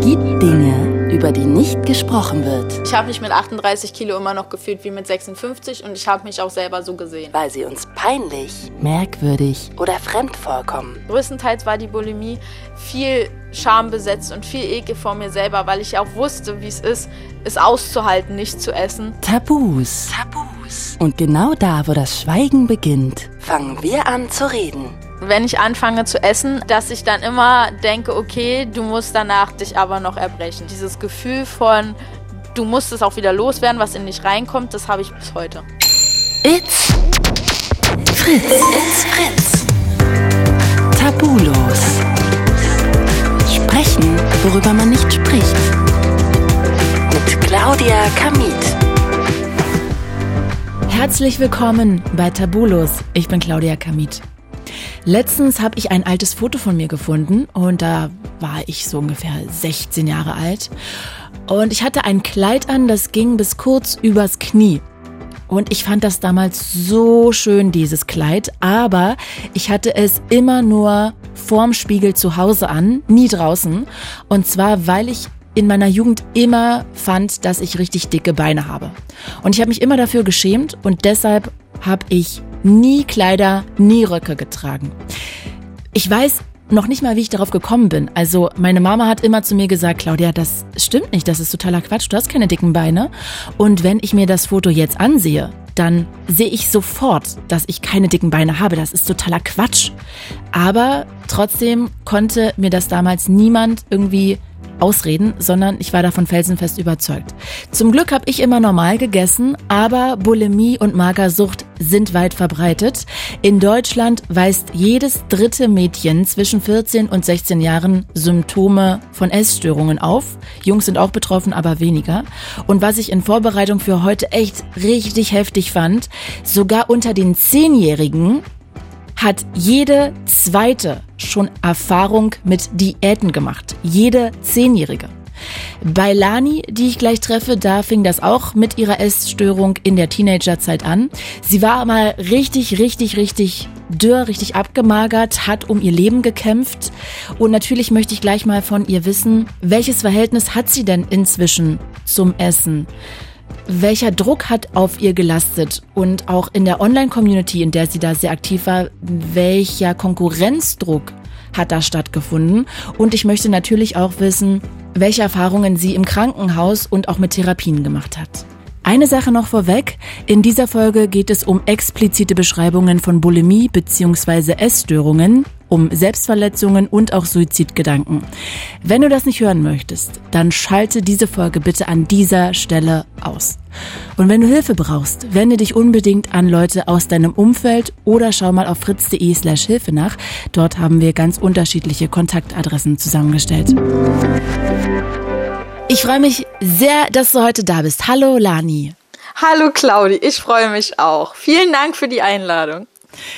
gibt Dinge, über die nicht gesprochen wird. Ich habe mich mit 38 Kilo immer noch gefühlt wie mit 56 und ich habe mich auch selber so gesehen. Weil sie uns peinlich, merkwürdig oder fremd vorkommen. Größtenteils war die Bulimie viel schambesetzt und viel Ekel vor mir selber, weil ich auch wusste, wie es ist, es auszuhalten, nicht zu essen. Tabus. Tabus. Und genau da, wo das Schweigen beginnt, fangen wir an zu reden. Wenn ich anfange zu essen, dass ich dann immer denke, okay, du musst danach dich aber noch erbrechen. Dieses Gefühl von, du musst es auch wieder loswerden, was in dich reinkommt, das habe ich bis heute. It's Fritz. It's Fritz. Tabulos. Sprechen, worüber man nicht spricht. Mit Claudia Kamit. Herzlich willkommen bei Tabulos. Ich bin Claudia Kamit. Letztens habe ich ein altes Foto von mir gefunden und da war ich so ungefähr 16 Jahre alt. Und ich hatte ein Kleid an, das ging bis kurz übers Knie. Und ich fand das damals so schön, dieses Kleid, aber ich hatte es immer nur vorm Spiegel zu Hause an, nie draußen. Und zwar, weil ich in meiner Jugend immer fand, dass ich richtig dicke Beine habe. Und ich habe mich immer dafür geschämt und deshalb habe ich nie Kleider, nie Röcke getragen. Ich weiß noch nicht mal, wie ich darauf gekommen bin. Also meine Mama hat immer zu mir gesagt, Claudia, das stimmt nicht, das ist totaler Quatsch, du hast keine dicken Beine. Und wenn ich mir das Foto jetzt ansehe, dann sehe ich sofort, dass ich keine dicken Beine habe. Das ist totaler Quatsch. Aber trotzdem konnte mir das damals niemand irgendwie ausreden, sondern ich war davon felsenfest überzeugt. Zum Glück habe ich immer normal gegessen, aber Bulimie und Magersucht sind weit verbreitet. In Deutschland weist jedes dritte Mädchen zwischen 14 und 16 Jahren Symptome von Essstörungen auf. Jungs sind auch betroffen, aber weniger. Und was ich in Vorbereitung für heute echt richtig heftig fand, sogar unter den Zehnjährigen hat jede zweite schon Erfahrung mit Diäten gemacht. Jede Zehnjährige. Bei Lani, die ich gleich treffe, da fing das auch mit ihrer Essstörung in der Teenagerzeit an. Sie war mal richtig, richtig, richtig dürr, richtig abgemagert, hat um ihr Leben gekämpft. Und natürlich möchte ich gleich mal von ihr wissen, welches Verhältnis hat sie denn inzwischen zum Essen? Welcher Druck hat auf ihr gelastet und auch in der Online-Community, in der sie da sehr aktiv war, welcher Konkurrenzdruck hat da stattgefunden? Und ich möchte natürlich auch wissen, welche Erfahrungen sie im Krankenhaus und auch mit Therapien gemacht hat. Eine Sache noch vorweg. In dieser Folge geht es um explizite Beschreibungen von Bulimie bzw. Essstörungen, um Selbstverletzungen und auch Suizidgedanken. Wenn du das nicht hören möchtest, dann schalte diese Folge bitte an dieser Stelle aus. Und wenn du Hilfe brauchst, wende dich unbedingt an Leute aus deinem Umfeld oder schau mal auf fritz.de slash Hilfe nach. Dort haben wir ganz unterschiedliche Kontaktadressen zusammengestellt. Ich freue mich sehr, dass du heute da bist. Hallo Lani. Hallo Claudi, ich freue mich auch. Vielen Dank für die Einladung.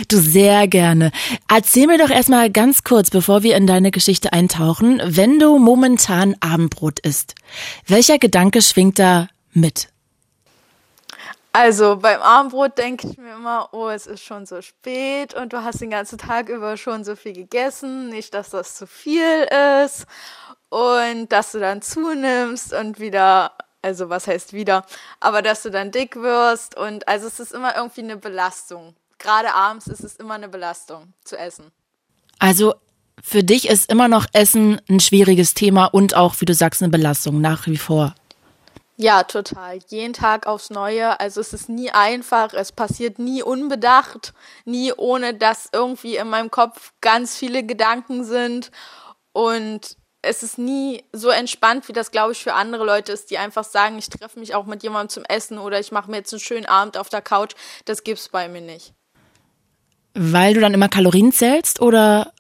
Du sehr gerne. Erzähl mir doch erstmal ganz kurz, bevor wir in deine Geschichte eintauchen, wenn du momentan Abendbrot isst. Welcher Gedanke schwingt da mit? Also beim Abendbrot denke ich mir immer, oh, es ist schon so spät und du hast den ganzen Tag über schon so viel gegessen, nicht, dass das zu viel ist und dass du dann zunimmst und wieder, also was heißt wieder, aber dass du dann dick wirst und also es ist immer irgendwie eine Belastung. Gerade abends ist es immer eine Belastung zu essen. Also für dich ist immer noch Essen ein schwieriges Thema und auch, wie du sagst, eine Belastung nach wie vor. Ja, total. Jeden Tag aufs Neue. Also es ist nie einfach, es passiert nie unbedacht, nie ohne dass irgendwie in meinem Kopf ganz viele Gedanken sind. Und es ist nie so entspannt, wie das, glaube ich, für andere Leute ist, die einfach sagen, ich treffe mich auch mit jemandem zum Essen oder ich mache mir jetzt einen schönen Abend auf der Couch. Das gibt's bei mir nicht. Weil du dann immer Kalorien zählst oder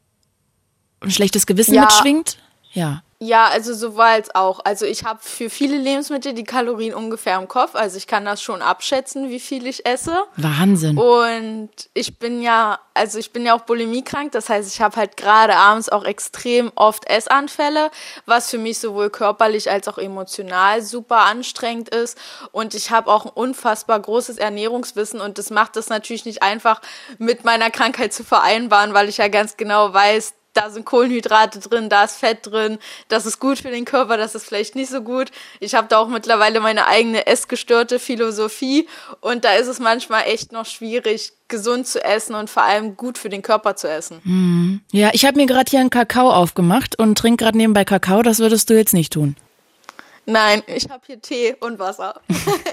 ein schlechtes Gewissen ja. mitschwingt? Ja. Ja, also sowohl auch. Also ich habe für viele Lebensmittel die Kalorien ungefähr im Kopf. Also ich kann das schon abschätzen, wie viel ich esse. Wahnsinn. Und ich bin ja, also ich bin ja auch bulimiekrank. Das heißt, ich habe halt gerade abends auch extrem oft Essanfälle, was für mich sowohl körperlich als auch emotional super anstrengend ist. Und ich habe auch ein unfassbar großes Ernährungswissen und das macht es natürlich nicht einfach mit meiner Krankheit zu vereinbaren, weil ich ja ganz genau weiß, da sind Kohlenhydrate drin, da ist Fett drin, das ist gut für den Körper, das ist vielleicht nicht so gut. Ich habe da auch mittlerweile meine eigene essgestörte Philosophie und da ist es manchmal echt noch schwierig, gesund zu essen und vor allem gut für den Körper zu essen. Hm. Ja, ich habe mir gerade hier einen Kakao aufgemacht und trinke gerade nebenbei Kakao, das würdest du jetzt nicht tun. Nein, ich habe hier Tee und Wasser.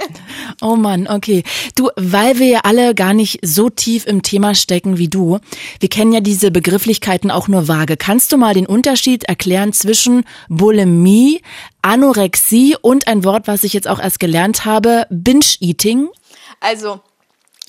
oh Mann, okay. Du, weil wir ja alle gar nicht so tief im Thema stecken wie du, wir kennen ja diese Begrifflichkeiten auch nur vage. Kannst du mal den Unterschied erklären zwischen Bulimie, Anorexie und ein Wort, was ich jetzt auch erst gelernt habe, Binge-Eating? Also,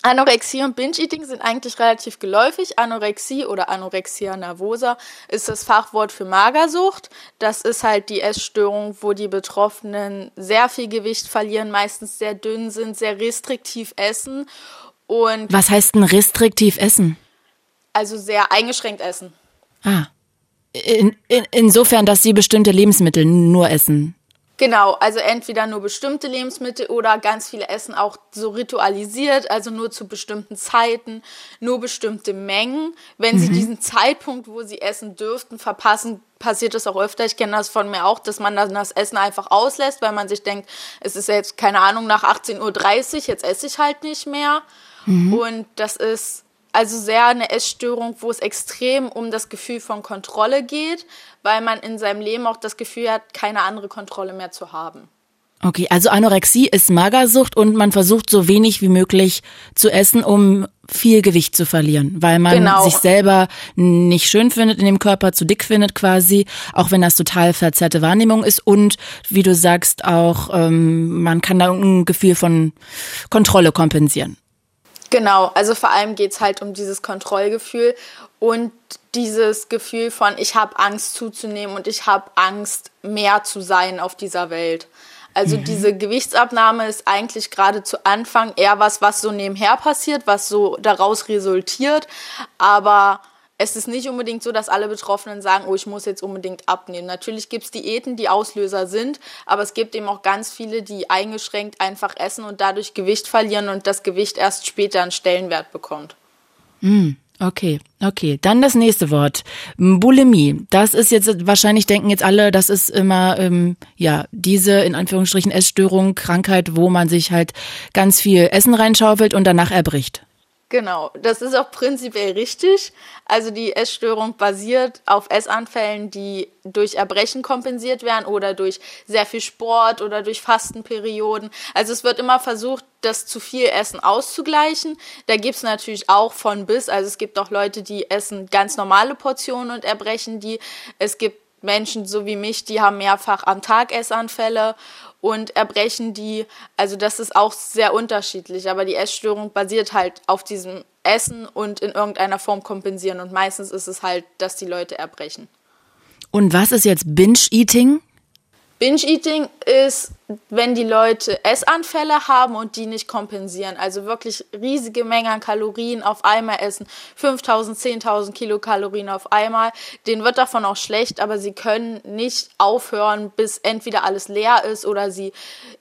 Anorexie und Binge-Eating sind eigentlich relativ geläufig. Anorexie oder Anorexia nervosa ist das Fachwort für Magersucht. Das ist halt die Essstörung, wo die Betroffenen sehr viel Gewicht verlieren, meistens sehr dünn sind, sehr restriktiv essen. Und Was heißt denn restriktiv essen? Also sehr eingeschränkt essen. Ah. In, in, insofern, dass sie bestimmte Lebensmittel nur essen. Genau, also entweder nur bestimmte Lebensmittel oder ganz viele essen auch so ritualisiert, also nur zu bestimmten Zeiten, nur bestimmte Mengen. Wenn mhm. sie diesen Zeitpunkt, wo sie essen dürften, verpassen, passiert das auch öfter. Ich kenne das von mir auch, dass man dann das Essen einfach auslässt, weil man sich denkt, es ist jetzt, keine Ahnung, nach 18.30 Uhr, jetzt esse ich halt nicht mehr. Mhm. Und das ist also sehr eine Essstörung, wo es extrem um das Gefühl von Kontrolle geht, weil man in seinem Leben auch das Gefühl hat, keine andere Kontrolle mehr zu haben. Okay, also Anorexie ist Magersucht und man versucht so wenig wie möglich zu essen, um viel Gewicht zu verlieren, weil man genau. sich selber nicht schön findet in dem Körper, zu dick findet quasi, auch wenn das total verzerrte Wahrnehmung ist und wie du sagst auch, ähm, man kann da ein Gefühl von Kontrolle kompensieren. Genau, also vor allem geht es halt um dieses Kontrollgefühl und dieses Gefühl von, ich habe Angst zuzunehmen und ich habe Angst, mehr zu sein auf dieser Welt. Also mhm. diese Gewichtsabnahme ist eigentlich gerade zu Anfang eher was, was so nebenher passiert, was so daraus resultiert. Aber es ist nicht unbedingt so, dass alle Betroffenen sagen, oh, ich muss jetzt unbedingt abnehmen. Natürlich gibt es Diäten, die Auslöser sind, aber es gibt eben auch ganz viele, die eingeschränkt einfach essen und dadurch Gewicht verlieren und das Gewicht erst später einen Stellenwert bekommt. Mm, okay, okay. Dann das nächste Wort. Bulimie. Das ist jetzt, wahrscheinlich denken jetzt alle, das ist immer, ähm, ja, diese in Anführungsstrichen Essstörung, Krankheit, wo man sich halt ganz viel Essen reinschaufelt und danach erbricht. Genau, das ist auch prinzipiell richtig. Also die Essstörung basiert auf Essanfällen, die durch Erbrechen kompensiert werden oder durch sehr viel Sport oder durch Fastenperioden. Also es wird immer versucht, das zu viel Essen auszugleichen. Da gibt es natürlich auch von bis. Also es gibt auch Leute, die essen ganz normale Portionen und erbrechen die. Es gibt Menschen so wie mich, die haben mehrfach am Tag Essanfälle und erbrechen die. Also das ist auch sehr unterschiedlich, aber die Essstörung basiert halt auf diesem Essen und in irgendeiner Form kompensieren und meistens ist es halt, dass die Leute erbrechen. Und was ist jetzt Binge-Eating? Binge-Eating ist, wenn die Leute Essanfälle haben und die nicht kompensieren. Also wirklich riesige Mengen an Kalorien auf einmal essen. 5000, 10.000 Kilokalorien auf einmal. Denen wird davon auch schlecht, aber sie können nicht aufhören, bis entweder alles leer ist oder sie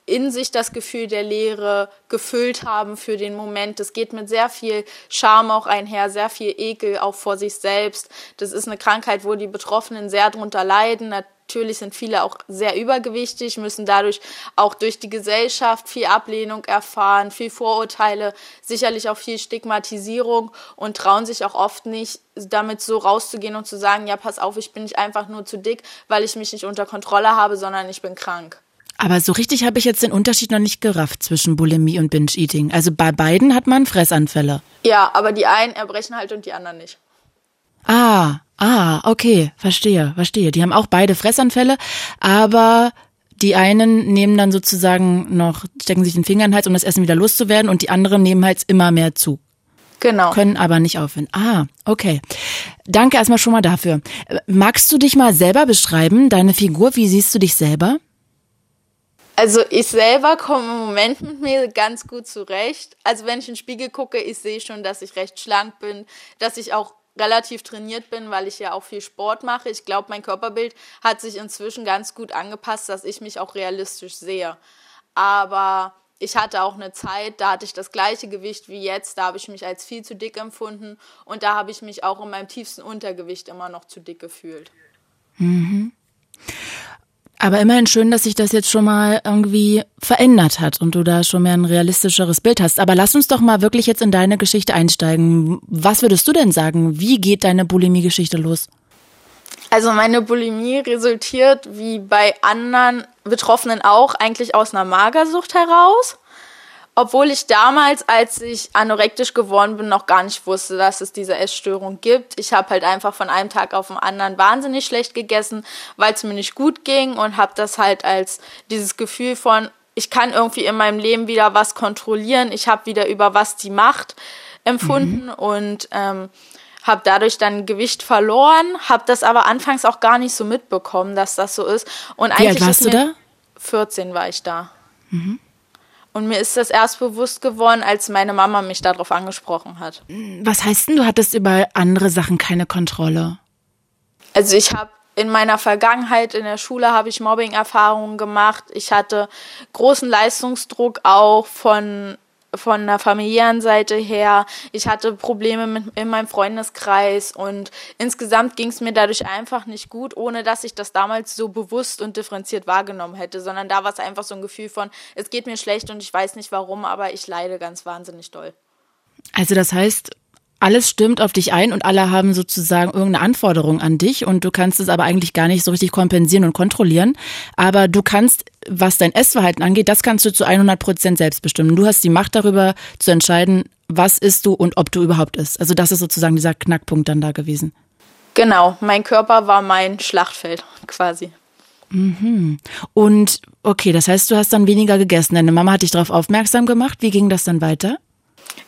in sich das Gefühl der Leere gefüllt haben für den Moment. Das geht mit sehr viel Scham auch einher, sehr viel Ekel auch vor sich selbst. Das ist eine Krankheit, wo die Betroffenen sehr drunter leiden Natürlich sind viele auch sehr übergewichtig, müssen dadurch auch durch die Gesellschaft viel Ablehnung erfahren, viel Vorurteile, sicherlich auch viel Stigmatisierung und trauen sich auch oft nicht, damit so rauszugehen und zu sagen, ja, pass auf, ich bin nicht einfach nur zu dick, weil ich mich nicht unter Kontrolle habe, sondern ich bin krank. Aber so richtig habe ich jetzt den Unterschied noch nicht gerafft zwischen Bulimie und Binge-Eating. Also bei beiden hat man Fressanfälle. Ja, aber die einen erbrechen halt und die anderen nicht. Ah, ah, okay, verstehe, verstehe. Die haben auch beide Fressanfälle, aber die einen nehmen dann sozusagen noch, stecken sich den Finger in den Hals, um das Essen wieder loszuwerden und die anderen nehmen halt immer mehr zu. Genau. Können aber nicht aufhören. Ah, okay. Danke erstmal schon mal dafür. Magst du dich mal selber beschreiben, deine Figur? Wie siehst du dich selber? Also ich selber komme im Moment mit mir ganz gut zurecht. Also wenn ich in den Spiegel gucke, ich sehe schon, dass ich recht schlank bin, dass ich auch relativ trainiert bin, weil ich ja auch viel Sport mache. Ich glaube, mein Körperbild hat sich inzwischen ganz gut angepasst, dass ich mich auch realistisch sehe. Aber ich hatte auch eine Zeit, da hatte ich das gleiche Gewicht wie jetzt, da habe ich mich als viel zu dick empfunden und da habe ich mich auch in meinem tiefsten Untergewicht immer noch zu dick gefühlt. Mhm. Aber immerhin schön, dass sich das jetzt schon mal irgendwie verändert hat und du da schon mehr ein realistischeres Bild hast. Aber lass uns doch mal wirklich jetzt in deine Geschichte einsteigen. Was würdest du denn sagen? Wie geht deine Bulimie-Geschichte los? Also meine Bulimie resultiert wie bei anderen Betroffenen auch eigentlich aus einer Magersucht heraus. Obwohl ich damals, als ich anorektisch geworden bin, noch gar nicht wusste, dass es diese Essstörung gibt. Ich habe halt einfach von einem Tag auf den anderen wahnsinnig schlecht gegessen, weil es mir nicht gut ging und habe das halt als dieses Gefühl von, ich kann irgendwie in meinem Leben wieder was kontrollieren, ich habe wieder über was die Macht empfunden mhm. und ähm, habe dadurch dann Gewicht verloren, habe das aber anfangs auch gar nicht so mitbekommen, dass das so ist. Und Wie alt warst du da? 14 war ich da. Mhm. Und mir ist das erst bewusst geworden, als meine Mama mich darauf angesprochen hat. Was heißt denn, du hattest über andere Sachen keine Kontrolle? Also ich habe in meiner Vergangenheit in der Schule habe ich Mobbing-Erfahrungen gemacht. Ich hatte großen Leistungsdruck auch von von der familiären Seite her. Ich hatte Probleme mit, in meinem Freundeskreis und insgesamt ging es mir dadurch einfach nicht gut, ohne dass ich das damals so bewusst und differenziert wahrgenommen hätte, sondern da war es einfach so ein Gefühl von, es geht mir schlecht und ich weiß nicht warum, aber ich leide ganz wahnsinnig doll. Also das heißt, alles stimmt auf dich ein und alle haben sozusagen irgendeine Anforderung an dich und du kannst es aber eigentlich gar nicht so richtig kompensieren und kontrollieren. Aber du kannst, was dein Essverhalten angeht, das kannst du zu 100 Prozent selbst bestimmen. Du hast die Macht darüber zu entscheiden, was isst du und ob du überhaupt isst. Also das ist sozusagen dieser Knackpunkt dann da gewesen. Genau, mein Körper war mein Schlachtfeld quasi. Mhm. Und okay, das heißt, du hast dann weniger gegessen. Deine Mama hat dich darauf aufmerksam gemacht. Wie ging das dann weiter?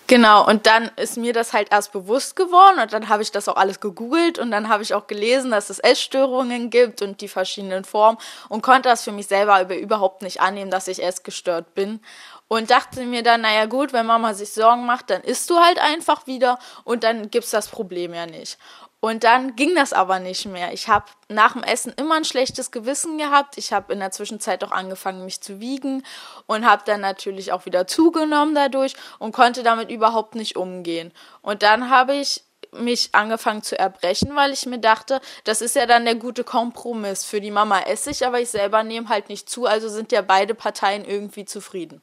Genau, und dann ist mir das halt erst bewusst geworden und dann habe ich das auch alles gegoogelt und dann habe ich auch gelesen, dass es Essstörungen gibt und die verschiedenen Formen und konnte das für mich selber überhaupt nicht annehmen, dass ich essgestört bin. Und dachte mir dann, naja gut, wenn Mama sich Sorgen macht, dann isst du halt einfach wieder und dann gibt's das Problem ja nicht. Und dann ging das aber nicht mehr. Ich habe nach dem Essen immer ein schlechtes Gewissen gehabt. Ich habe in der Zwischenzeit auch angefangen, mich zu wiegen und habe dann natürlich auch wieder zugenommen dadurch und konnte damit überhaupt nicht umgehen. Und dann habe ich mich angefangen zu erbrechen, weil ich mir dachte, das ist ja dann der gute Kompromiss. Für die Mama esse ich, aber ich selber nehme halt nicht zu, also sind ja beide Parteien irgendwie zufrieden.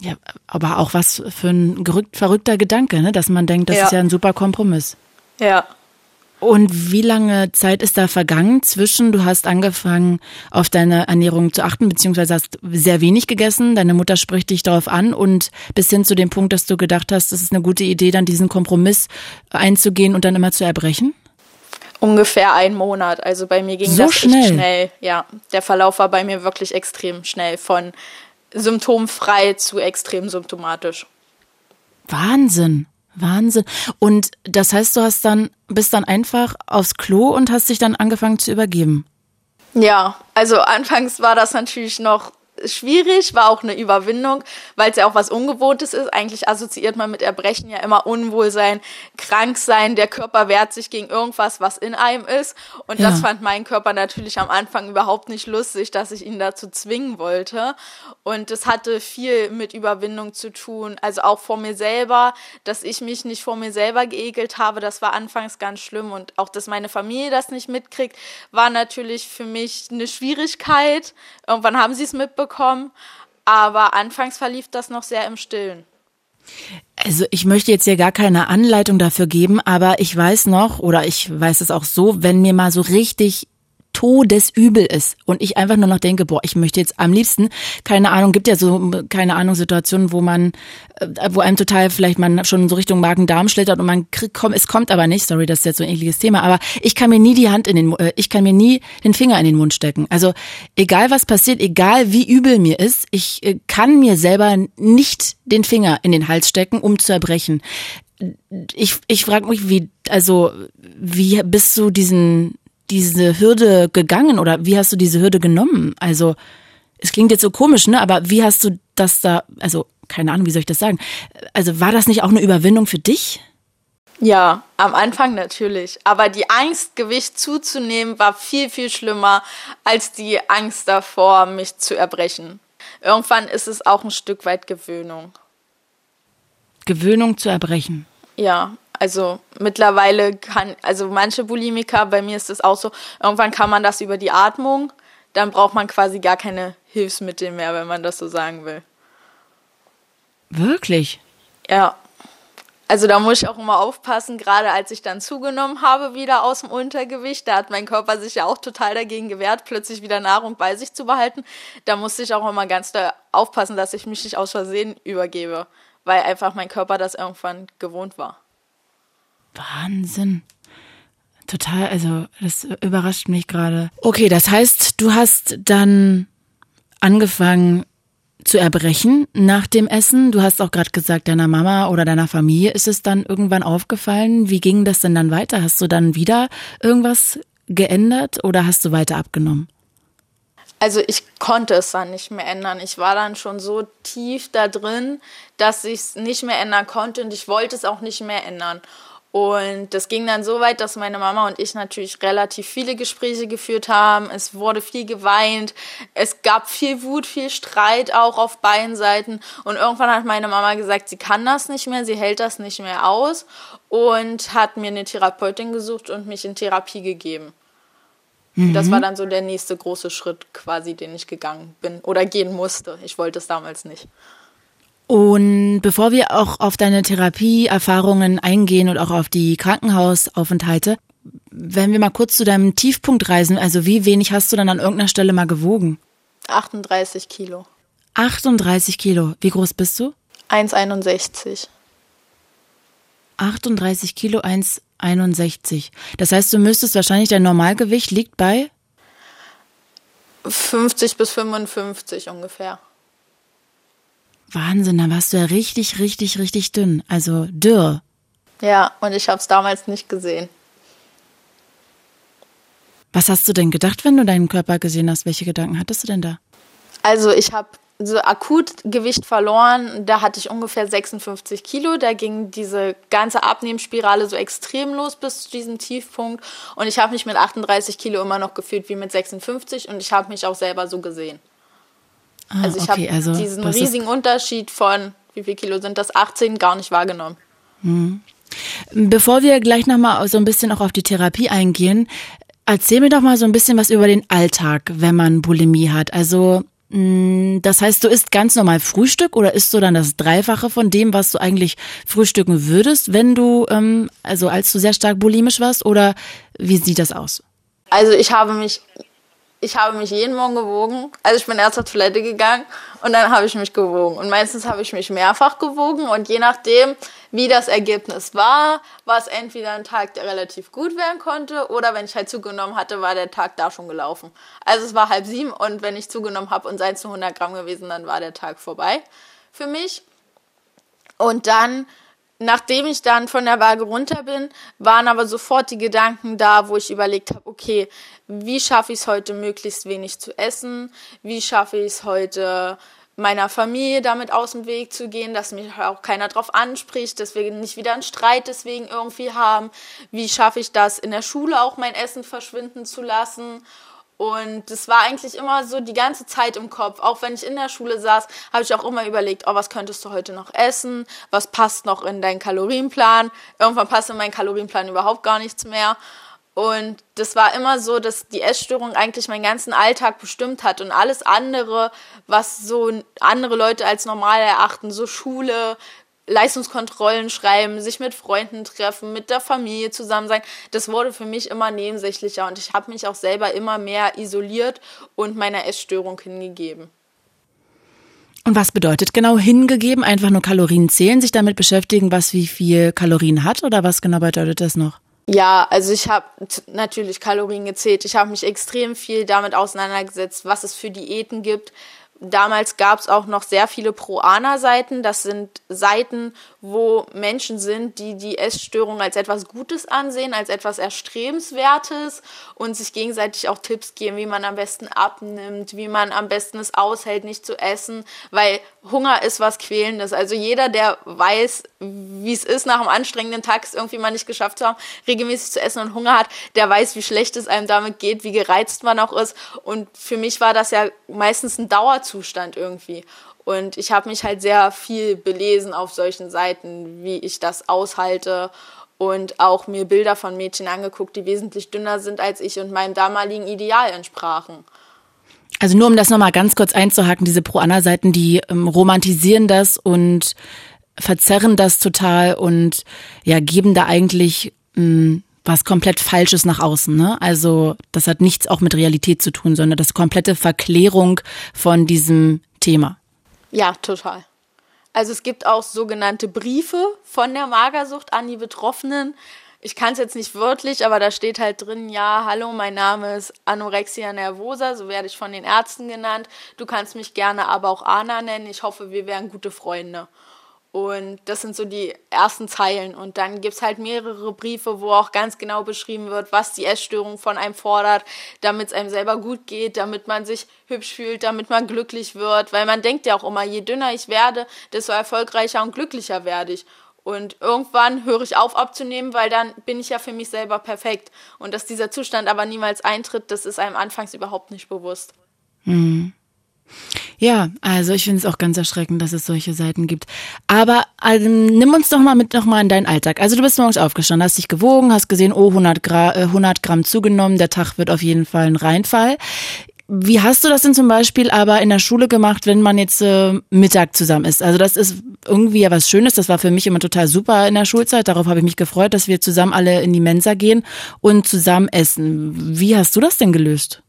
Ja, aber auch was für ein verrückter Gedanke, ne? dass man denkt, das ja. ist ja ein super Kompromiss. Ja. Und wie lange Zeit ist da vergangen zwischen, du hast angefangen, auf deine Ernährung zu achten, beziehungsweise hast sehr wenig gegessen, deine Mutter spricht dich darauf an und bis hin zu dem Punkt, dass du gedacht hast, es ist eine gute Idee, dann diesen Kompromiss einzugehen und dann immer zu erbrechen? Ungefähr ein Monat. Also bei mir ging so das schnell. echt schnell. Ja, der Verlauf war bei mir wirklich extrem schnell, von symptomfrei zu extrem symptomatisch. Wahnsinn. Wahnsinn. Und das heißt, du hast dann, bist dann einfach aufs Klo und hast dich dann angefangen zu übergeben. Ja, also anfangs war das natürlich noch schwierig, war auch eine Überwindung, weil es ja auch was Ungewohntes ist. Eigentlich assoziiert man mit Erbrechen ja immer Unwohlsein, Kranksein, der Körper wehrt sich gegen irgendwas, was in einem ist. Und ja. das fand mein Körper natürlich am Anfang überhaupt nicht lustig, dass ich ihn dazu zwingen wollte. Und es hatte viel mit Überwindung zu tun, also auch vor mir selber, dass ich mich nicht vor mir selber geekelt habe, das war anfangs ganz schlimm. Und auch, dass meine Familie das nicht mitkriegt, war natürlich für mich eine Schwierigkeit. Irgendwann haben sie es mitbekommen bekommen, aber anfangs verlief das noch sehr im Stillen. Also ich möchte jetzt hier gar keine Anleitung dafür geben, aber ich weiß noch, oder ich weiß es auch so, wenn mir mal so richtig todesübel ist. Und ich einfach nur noch denke, boah, ich möchte jetzt am liebsten, keine Ahnung, gibt ja so, keine Ahnung, Situationen, wo man, äh, wo einem total vielleicht man schon so Richtung Magen-Darm schlittert und man kriegt, komm, es kommt aber nicht, sorry, das ist jetzt so ein ekliges Thema, aber ich kann mir nie die Hand in den, äh, ich kann mir nie den Finger in den Mund stecken. Also egal was passiert, egal wie übel mir ist, ich äh, kann mir selber nicht den Finger in den Hals stecken, um zu erbrechen. Ich, ich frage mich, wie, also, wie bist du diesen, diese Hürde gegangen oder wie hast du diese Hürde genommen? Also, es klingt jetzt so komisch, ne? Aber wie hast du das da, also, keine Ahnung, wie soll ich das sagen? Also, war das nicht auch eine Überwindung für dich? Ja, am Anfang natürlich. Aber die Angst, Gewicht zuzunehmen, war viel, viel schlimmer als die Angst davor, mich zu erbrechen. irgendwann ist es auch ein Stück weit Gewöhnung. Gewöhnung zu erbrechen. Ja, also mittlerweile kann, also manche Bulimiker, bei mir ist es auch so, irgendwann kann man das über die Atmung, dann braucht man quasi gar keine Hilfsmittel mehr, wenn man das so sagen will. Wirklich? Ja. Also da muss ich auch immer aufpassen, gerade als ich dann zugenommen habe wieder aus dem Untergewicht, da hat mein Körper sich ja auch total dagegen gewehrt, plötzlich wieder Nahrung bei sich zu behalten. Da musste ich auch immer ganz da aufpassen, dass ich mich nicht aus Versehen übergebe, weil einfach mein Körper das irgendwann gewohnt war. Wahnsinn. Total, also das überrascht mich gerade. Okay, das heißt, du hast dann angefangen zu erbrechen nach dem Essen. Du hast auch gerade gesagt, deiner Mama oder deiner Familie ist es dann irgendwann aufgefallen. Wie ging das denn dann weiter? Hast du dann wieder irgendwas geändert oder hast du weiter abgenommen? Also ich konnte es dann nicht mehr ändern. Ich war dann schon so tief da drin, dass ich es nicht mehr ändern konnte und ich wollte es auch nicht mehr ändern. Und das ging dann so weit, dass meine Mama und ich natürlich relativ viele Gespräche geführt haben. Es wurde viel geweint. Es gab viel Wut, viel Streit auch auf beiden Seiten. Und irgendwann hat meine Mama gesagt, sie kann das nicht mehr, sie hält das nicht mehr aus und hat mir eine Therapeutin gesucht und mich in Therapie gegeben. Mhm. Das war dann so der nächste große Schritt quasi, den ich gegangen bin oder gehen musste. Ich wollte es damals nicht. Und bevor wir auch auf deine Therapieerfahrungen eingehen und auch auf die Krankenhausaufenthalte, wenn wir mal kurz zu deinem Tiefpunkt reisen, also wie wenig hast du dann an irgendeiner Stelle mal gewogen? 38 Kilo. 38 Kilo. Wie groß bist du? 1,61. 38 Kilo, 1,61. Das heißt, du müsstest wahrscheinlich, dein Normalgewicht liegt bei? 50 bis 55 ungefähr. Wahnsinn, dann warst du ja richtig, richtig, richtig dünn. Also dürr. Ja, und ich habe es damals nicht gesehen. Was hast du denn gedacht, wenn du deinen Körper gesehen hast? Welche Gedanken hattest du denn da? Also ich habe so akut Gewicht verloren. Da hatte ich ungefähr 56 Kilo. Da ging diese ganze Abnehmensspirale so extrem los bis zu diesem Tiefpunkt. Und ich habe mich mit 38 Kilo immer noch gefühlt wie mit 56 und ich habe mich auch selber so gesehen. Ah, also ich okay, habe also diesen riesigen Unterschied von, wie viel Kilo sind das, 18 gar nicht wahrgenommen. Hm. Bevor wir gleich nochmal so ein bisschen auch auf die Therapie eingehen, erzähl mir doch mal so ein bisschen was über den Alltag, wenn man Bulimie hat. Also hm, das heißt, du isst ganz normal Frühstück oder isst du dann das Dreifache von dem, was du eigentlich frühstücken würdest, wenn du, ähm, also als du sehr stark bulimisch warst, oder wie sieht das aus? Also ich habe mich ich habe mich jeden Morgen gewogen. Also ich bin erst zur Toilette gegangen und dann habe ich mich gewogen. Und meistens habe ich mich mehrfach gewogen und je nachdem, wie das Ergebnis war, war es entweder ein Tag, der relativ gut werden konnte oder wenn ich halt zugenommen hatte, war der Tag da schon gelaufen. Also es war halb sieben und wenn ich zugenommen habe und seien zu 100 Gramm gewesen, dann war der Tag vorbei für mich. Und dann nachdem ich dann von der Waage runter bin, waren aber sofort die Gedanken da, wo ich überlegt habe, okay, wie schaffe ich es heute möglichst wenig zu essen? Wie schaffe ich es heute meiner Familie damit aus dem Weg zu gehen, dass mich auch keiner drauf anspricht, dass wir nicht wieder einen Streit deswegen irgendwie haben? Wie schaffe ich das in der Schule auch mein Essen verschwinden zu lassen? Und das war eigentlich immer so die ganze Zeit im Kopf. Auch wenn ich in der Schule saß, habe ich auch immer überlegt, oh, was könntest du heute noch essen? Was passt noch in deinen Kalorienplan? Irgendwann passt in meinen Kalorienplan überhaupt gar nichts mehr. Und das war immer so, dass die Essstörung eigentlich meinen ganzen Alltag bestimmt hat und alles andere, was so andere Leute als normal erachten, so Schule, Leistungskontrollen schreiben, sich mit Freunden treffen, mit der Familie zusammen sein, das wurde für mich immer nebensächlicher und ich habe mich auch selber immer mehr isoliert und meiner Essstörung hingegeben. Und was bedeutet genau hingegeben? Einfach nur Kalorien zählen, sich damit beschäftigen, was wie viel Kalorien hat oder was genau bedeutet das noch? Ja, also ich habe natürlich Kalorien gezählt. Ich habe mich extrem viel damit auseinandergesetzt, was es für Diäten gibt, Damals gab es auch noch sehr viele Pro-Ana-Seiten. Das sind Seiten, wo Menschen sind, die die Essstörung als etwas Gutes ansehen, als etwas Erstrebenswertes und sich gegenseitig auch Tipps geben, wie man am besten abnimmt, wie man am besten es aushält, nicht zu essen, weil Hunger ist was Quälendes. Also jeder, der weiß, wie es ist, nach einem anstrengenden Tag es irgendwie mal nicht geschafft zu haben, regelmäßig zu essen und Hunger hat, der weiß, wie schlecht es einem damit geht, wie gereizt man auch ist. Und für mich war das ja meistens ein Dauerzustand irgendwie. Und ich habe mich halt sehr viel belesen auf solchen Seiten, wie ich das aushalte und auch mir Bilder von Mädchen angeguckt, die wesentlich dünner sind als ich und meinem damaligen Ideal entsprachen. Also nur um das nochmal ganz kurz einzuhaken, diese Pro-Anna-Seiten, die ähm, romantisieren das und verzerren das total und ja, geben da eigentlich mh, hm, was komplett Falsches nach außen. Ne? Also das hat nichts auch mit Realität zu tun, sondern das komplette Verklärung von diesem Thema. Ja, total. Also es gibt auch sogenannte Briefe von der Magersucht an die Betroffenen. Ich kann es jetzt nicht wörtlich, aber da steht halt drin, ja, hallo, mein Name ist Anorexia nervosa, so werde ich von den Ärzten genannt. Du kannst mich gerne aber auch Anna nennen. Ich hoffe, wir wären gute Freunde. Und das sind so die ersten Zeilen. Und dann gibt es halt mehrere Briefe, wo auch ganz genau beschrieben wird, was die Essstörung von einem fordert, damit es einem selber gut geht, damit man sich hübsch fühlt, damit man glücklich wird. Weil man denkt ja auch immer, je dünner ich werde, desto erfolgreicher und glücklicher werde ich. Und irgendwann höre ich auf abzunehmen, weil dann bin ich ja für mich selber perfekt. Und dass dieser Zustand aber niemals eintritt, das ist einem anfangs überhaupt nicht bewusst. Mhm. Ja, also ich finde es auch ganz erschreckend, dass es solche Seiten gibt. Aber also, nimm uns doch mal mit noch mal in deinen Alltag. Also du bist morgens aufgestanden, hast dich gewogen, hast gesehen, oh 100, Gra 100 Gramm zugenommen, der Tag wird auf jeden Fall ein Reinfall. Wie hast du das denn zum Beispiel aber in der Schule gemacht, wenn man jetzt äh, Mittag zusammen ist? Also das ist irgendwie ja was Schönes. Das war für mich immer total super in der Schulzeit. Darauf habe ich mich gefreut, dass wir zusammen alle in die Mensa gehen und zusammen essen. Wie hast du das denn gelöst?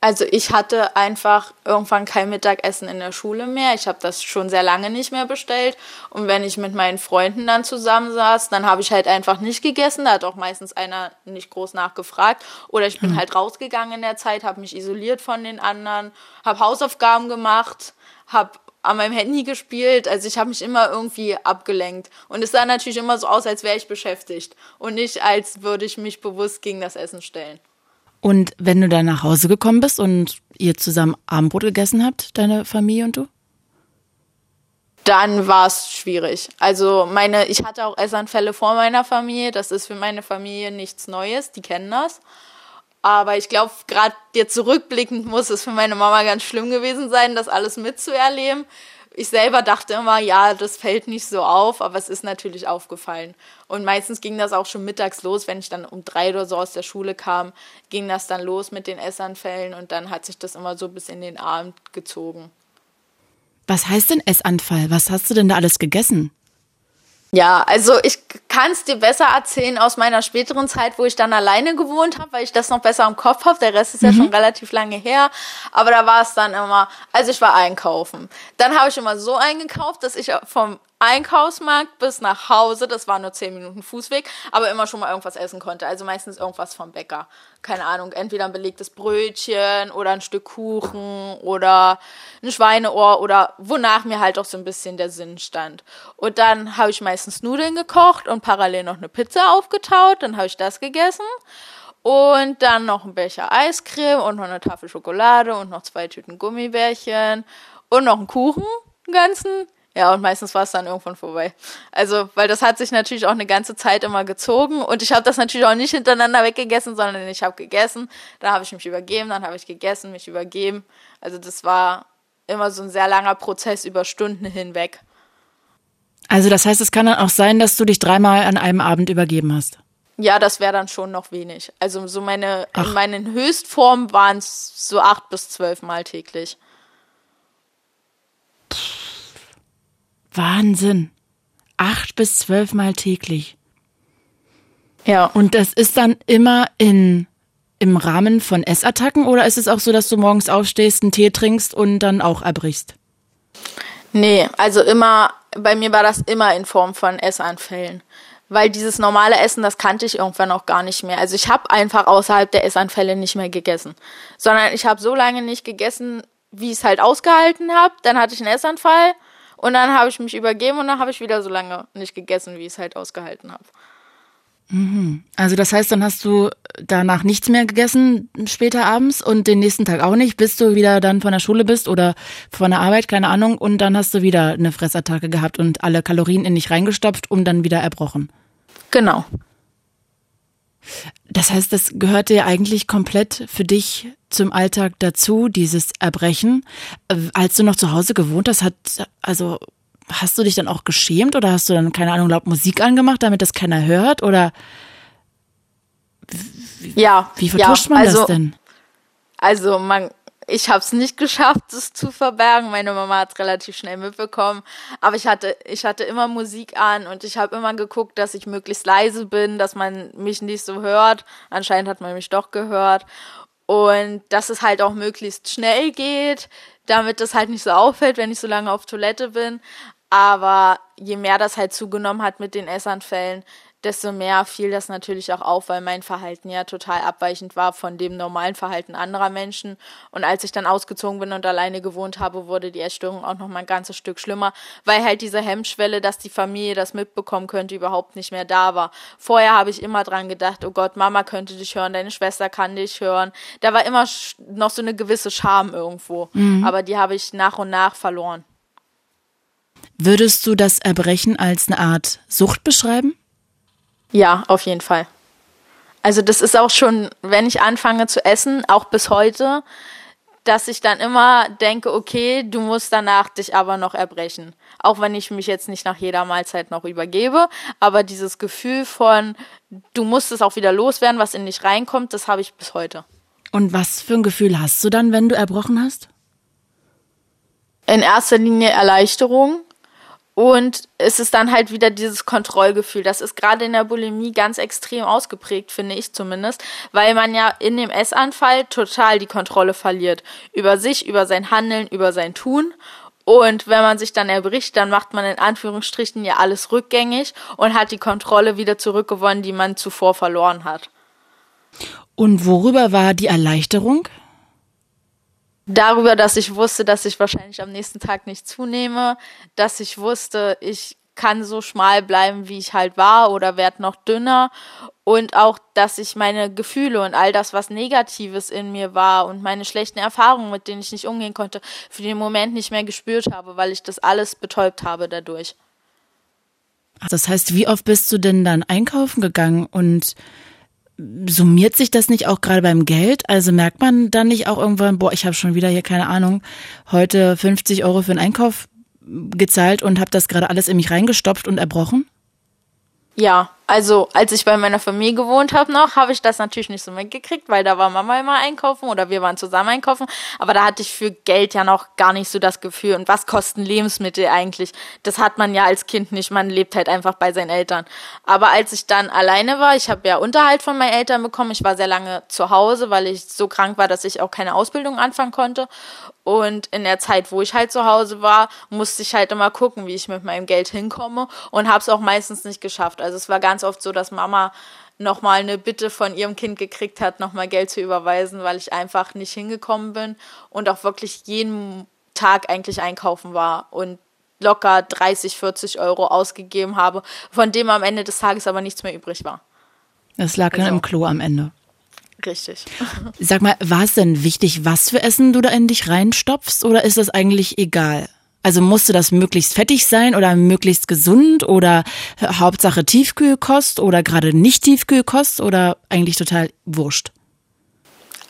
Also ich hatte einfach irgendwann kein Mittagessen in der Schule mehr. Ich habe das schon sehr lange nicht mehr bestellt. Und wenn ich mit meinen Freunden dann zusammensaß, dann habe ich halt einfach nicht gegessen. Da hat auch meistens einer nicht groß nachgefragt. Oder ich bin hm. halt rausgegangen in der Zeit, habe mich isoliert von den anderen, habe Hausaufgaben gemacht, habe an meinem Handy gespielt. Also ich habe mich immer irgendwie abgelenkt. Und es sah natürlich immer so aus, als wäre ich beschäftigt. Und nicht, als würde ich mich bewusst gegen das Essen stellen. Und wenn du dann nach Hause gekommen bist und ihr zusammen Abendbrot gegessen habt, deine Familie und du? Dann war es schwierig. Also meine, ich hatte auch Essanfälle vor meiner Familie. Das ist für meine Familie nichts Neues. Die kennen das. Aber ich glaube, gerade jetzt zurückblickend muss es für meine Mama ganz schlimm gewesen sein, das alles mitzuerleben ich selber dachte immer, ja, das fällt nicht so auf, aber es ist natürlich aufgefallen. Und meistens ging das auch schon mittags los, wenn ich dann um drei oder so aus der Schule kam, ging das dann los mit den Essanfällen und dann hat sich das immer so bis in den Abend gezogen. Was heißt denn Essanfall? Was hast du denn da alles gegessen? Ja, also ich kann es dir besser erzählen aus meiner späteren Zeit, wo ich dann alleine gewohnt habe, weil ich das noch besser im Kopf habe. Der Rest ist ja mhm. schon relativ lange her. Aber da war es dann immer, also ich war einkaufen. Dann habe ich immer so eingekauft, dass ich vom Einkaufsmarkt bis nach Hause, das war nur zehn Minuten Fußweg, aber immer schon mal irgendwas essen konnte. Also meistens irgendwas vom Bäcker. Keine Ahnung, entweder ein belegtes Brötchen oder ein Stück Kuchen oder ein Schweineohr oder wonach mir halt auch so ein bisschen der Sinn stand. Und dann habe ich meistens Nudeln gekocht und parallel noch eine Pizza aufgetaut. Dann habe ich das gegessen. Und dann noch ein Becher Eiscreme und noch eine Tafel Schokolade und noch zwei Tüten Gummibärchen und noch einen Kuchen, einen ganzen. Ja, und meistens war es dann irgendwann vorbei. Also, weil das hat sich natürlich auch eine ganze Zeit immer gezogen und ich habe das natürlich auch nicht hintereinander weggegessen, sondern ich habe gegessen, dann habe ich mich übergeben, dann habe ich gegessen, mich übergeben. Also das war immer so ein sehr langer Prozess über Stunden hinweg. Also das heißt, es kann dann auch sein, dass du dich dreimal an einem Abend übergeben hast. Ja, das wäre dann schon noch wenig. Also so meine, Ach. in meinen Höchstformen waren es so acht bis zwölf Mal täglich. Wahnsinn. Acht bis zwölf Mal täglich. Ja. Und das ist dann immer in, im Rahmen von Essattacken oder ist es auch so, dass du morgens aufstehst, einen Tee trinkst und dann auch erbrichst? Nee, also immer, bei mir war das immer in Form von Essanfällen. Weil dieses normale Essen, das kannte ich irgendwann auch gar nicht mehr. Also ich habe einfach außerhalb der Essanfälle nicht mehr gegessen. Sondern ich habe so lange nicht gegessen, wie ich es halt ausgehalten habe. Dann hatte ich einen Essanfall und dann habe ich mich übergeben und dann habe ich wieder so lange nicht gegessen, wie ich es halt ausgehalten habe. Mhm. Also das heißt, dann hast du danach nichts mehr gegessen später abends und den nächsten Tag auch nicht, bis du wieder dann von der Schule bist oder von der Arbeit, keine Ahnung, und dann hast du wieder eine Fressattacke gehabt und alle Kalorien in dich reingestopft und dann wieder erbrochen. Genau. Das heißt, das gehörte ja eigentlich komplett für dich zum Alltag dazu, dieses Erbrechen. Als du noch zu Hause gewohnt hast, hat, also hast du dich dann auch geschämt oder hast du dann, keine Ahnung, laut Musik angemacht, damit das keiner hört? Oder wie, ja, wie vertuscht ja, man also, das denn? Also man, ich habe es nicht geschafft, es zu verbergen. Meine Mama hat relativ schnell mitbekommen. Aber ich hatte, ich hatte immer Musik an und ich habe immer geguckt, dass ich möglichst leise bin, dass man mich nicht so hört. Anscheinend hat man mich doch gehört. Und dass es halt auch möglichst schnell geht, damit es halt nicht so auffällt, wenn ich so lange auf Toilette bin. Aber je mehr das halt zugenommen hat mit den Essanfällen, desto mehr fiel das natürlich auch auf, weil mein Verhalten ja total abweichend war von dem normalen Verhalten anderer Menschen. Und als ich dann ausgezogen bin und alleine gewohnt habe, wurde die Essstörung auch noch mal ein ganzes Stück schlimmer, weil halt diese Hemmschwelle, dass die Familie das mitbekommen könnte, überhaupt nicht mehr da war. Vorher habe ich immer dran gedacht, oh Gott, Mama könnte dich hören, deine Schwester kann dich hören. Da war immer noch so eine gewisse Scham irgendwo. Mhm. Aber die habe ich nach und nach verloren. Würdest du das Erbrechen als eine Art Sucht beschreiben? Ja, auf jeden Fall. Also das ist auch schon, wenn ich anfange zu essen, auch bis heute, dass ich dann immer denke, okay, du musst danach dich aber noch erbrechen. Auch wenn ich mich jetzt nicht nach jeder Mahlzeit noch übergebe, aber dieses Gefühl von, du musst es auch wieder loswerden, was in dich reinkommt, das habe ich bis heute. Und was für ein Gefühl hast du dann, wenn du erbrochen hast? In erster Linie Erleichterung, und es ist dann halt wieder dieses Kontrollgefühl. Das ist gerade in der Bulimie ganz extrem ausgeprägt, finde ich zumindest, weil man ja in dem Essanfall total die Kontrolle verliert. Über sich, über sein Handeln, über sein Tun. Und wenn man sich dann erbricht, dann macht man in Anführungsstrichen ja alles rückgängig und hat die Kontrolle wieder zurückgewonnen, die man zuvor verloren hat. Und worüber war die Erleichterung? Darüber, dass ich wusste, dass ich wahrscheinlich am nächsten Tag nicht zunehme, dass ich wusste, ich kann so schmal bleiben, wie ich halt war oder werde noch dünner und auch, dass ich meine Gefühle und all das, was Negatives in mir war und meine schlechten Erfahrungen, mit denen ich nicht umgehen konnte, für den Moment nicht mehr gespürt habe, weil ich das alles betäubt habe dadurch. Das heißt, wie oft bist du denn dann einkaufen gegangen und summiert sich das nicht auch gerade beim Geld? Also merkt man dann nicht auch irgendwann, boah, ich habe schon wieder hier keine Ahnung, heute 50 Euro für einen Einkauf gezahlt und habe das gerade alles in mich reingestopft und erbrochen? Ja, also als ich bei meiner Familie gewohnt habe noch, habe ich das natürlich nicht so mitgekriegt, weil da war Mama immer einkaufen oder wir waren zusammen einkaufen. Aber da hatte ich für Geld ja noch gar nicht so das Gefühl. Und was kosten Lebensmittel eigentlich? Das hat man ja als Kind nicht. Man lebt halt einfach bei seinen Eltern. Aber als ich dann alleine war, ich habe ja Unterhalt von meinen Eltern bekommen. Ich war sehr lange zu Hause, weil ich so krank war, dass ich auch keine Ausbildung anfangen konnte. Und in der Zeit, wo ich halt zu Hause war, musste ich halt immer gucken, wie ich mit meinem Geld hinkomme und habe es auch meistens nicht geschafft. Also es war ganz oft so, dass Mama nochmal eine Bitte von ihrem Kind gekriegt hat, nochmal Geld zu überweisen, weil ich einfach nicht hingekommen bin und auch wirklich jeden Tag eigentlich einkaufen war und locker 30, 40 Euro ausgegeben habe, von dem am Ende des Tages aber nichts mehr übrig war. Das lag also. dann im Klo am Ende. Richtig. Sag mal, war es denn wichtig, was für Essen du da in dich reinstopfst oder ist das eigentlich egal? Also musste das möglichst fettig sein oder möglichst gesund oder Hauptsache Tiefkühlkost oder gerade nicht Tiefkühlkost oder eigentlich total wurscht?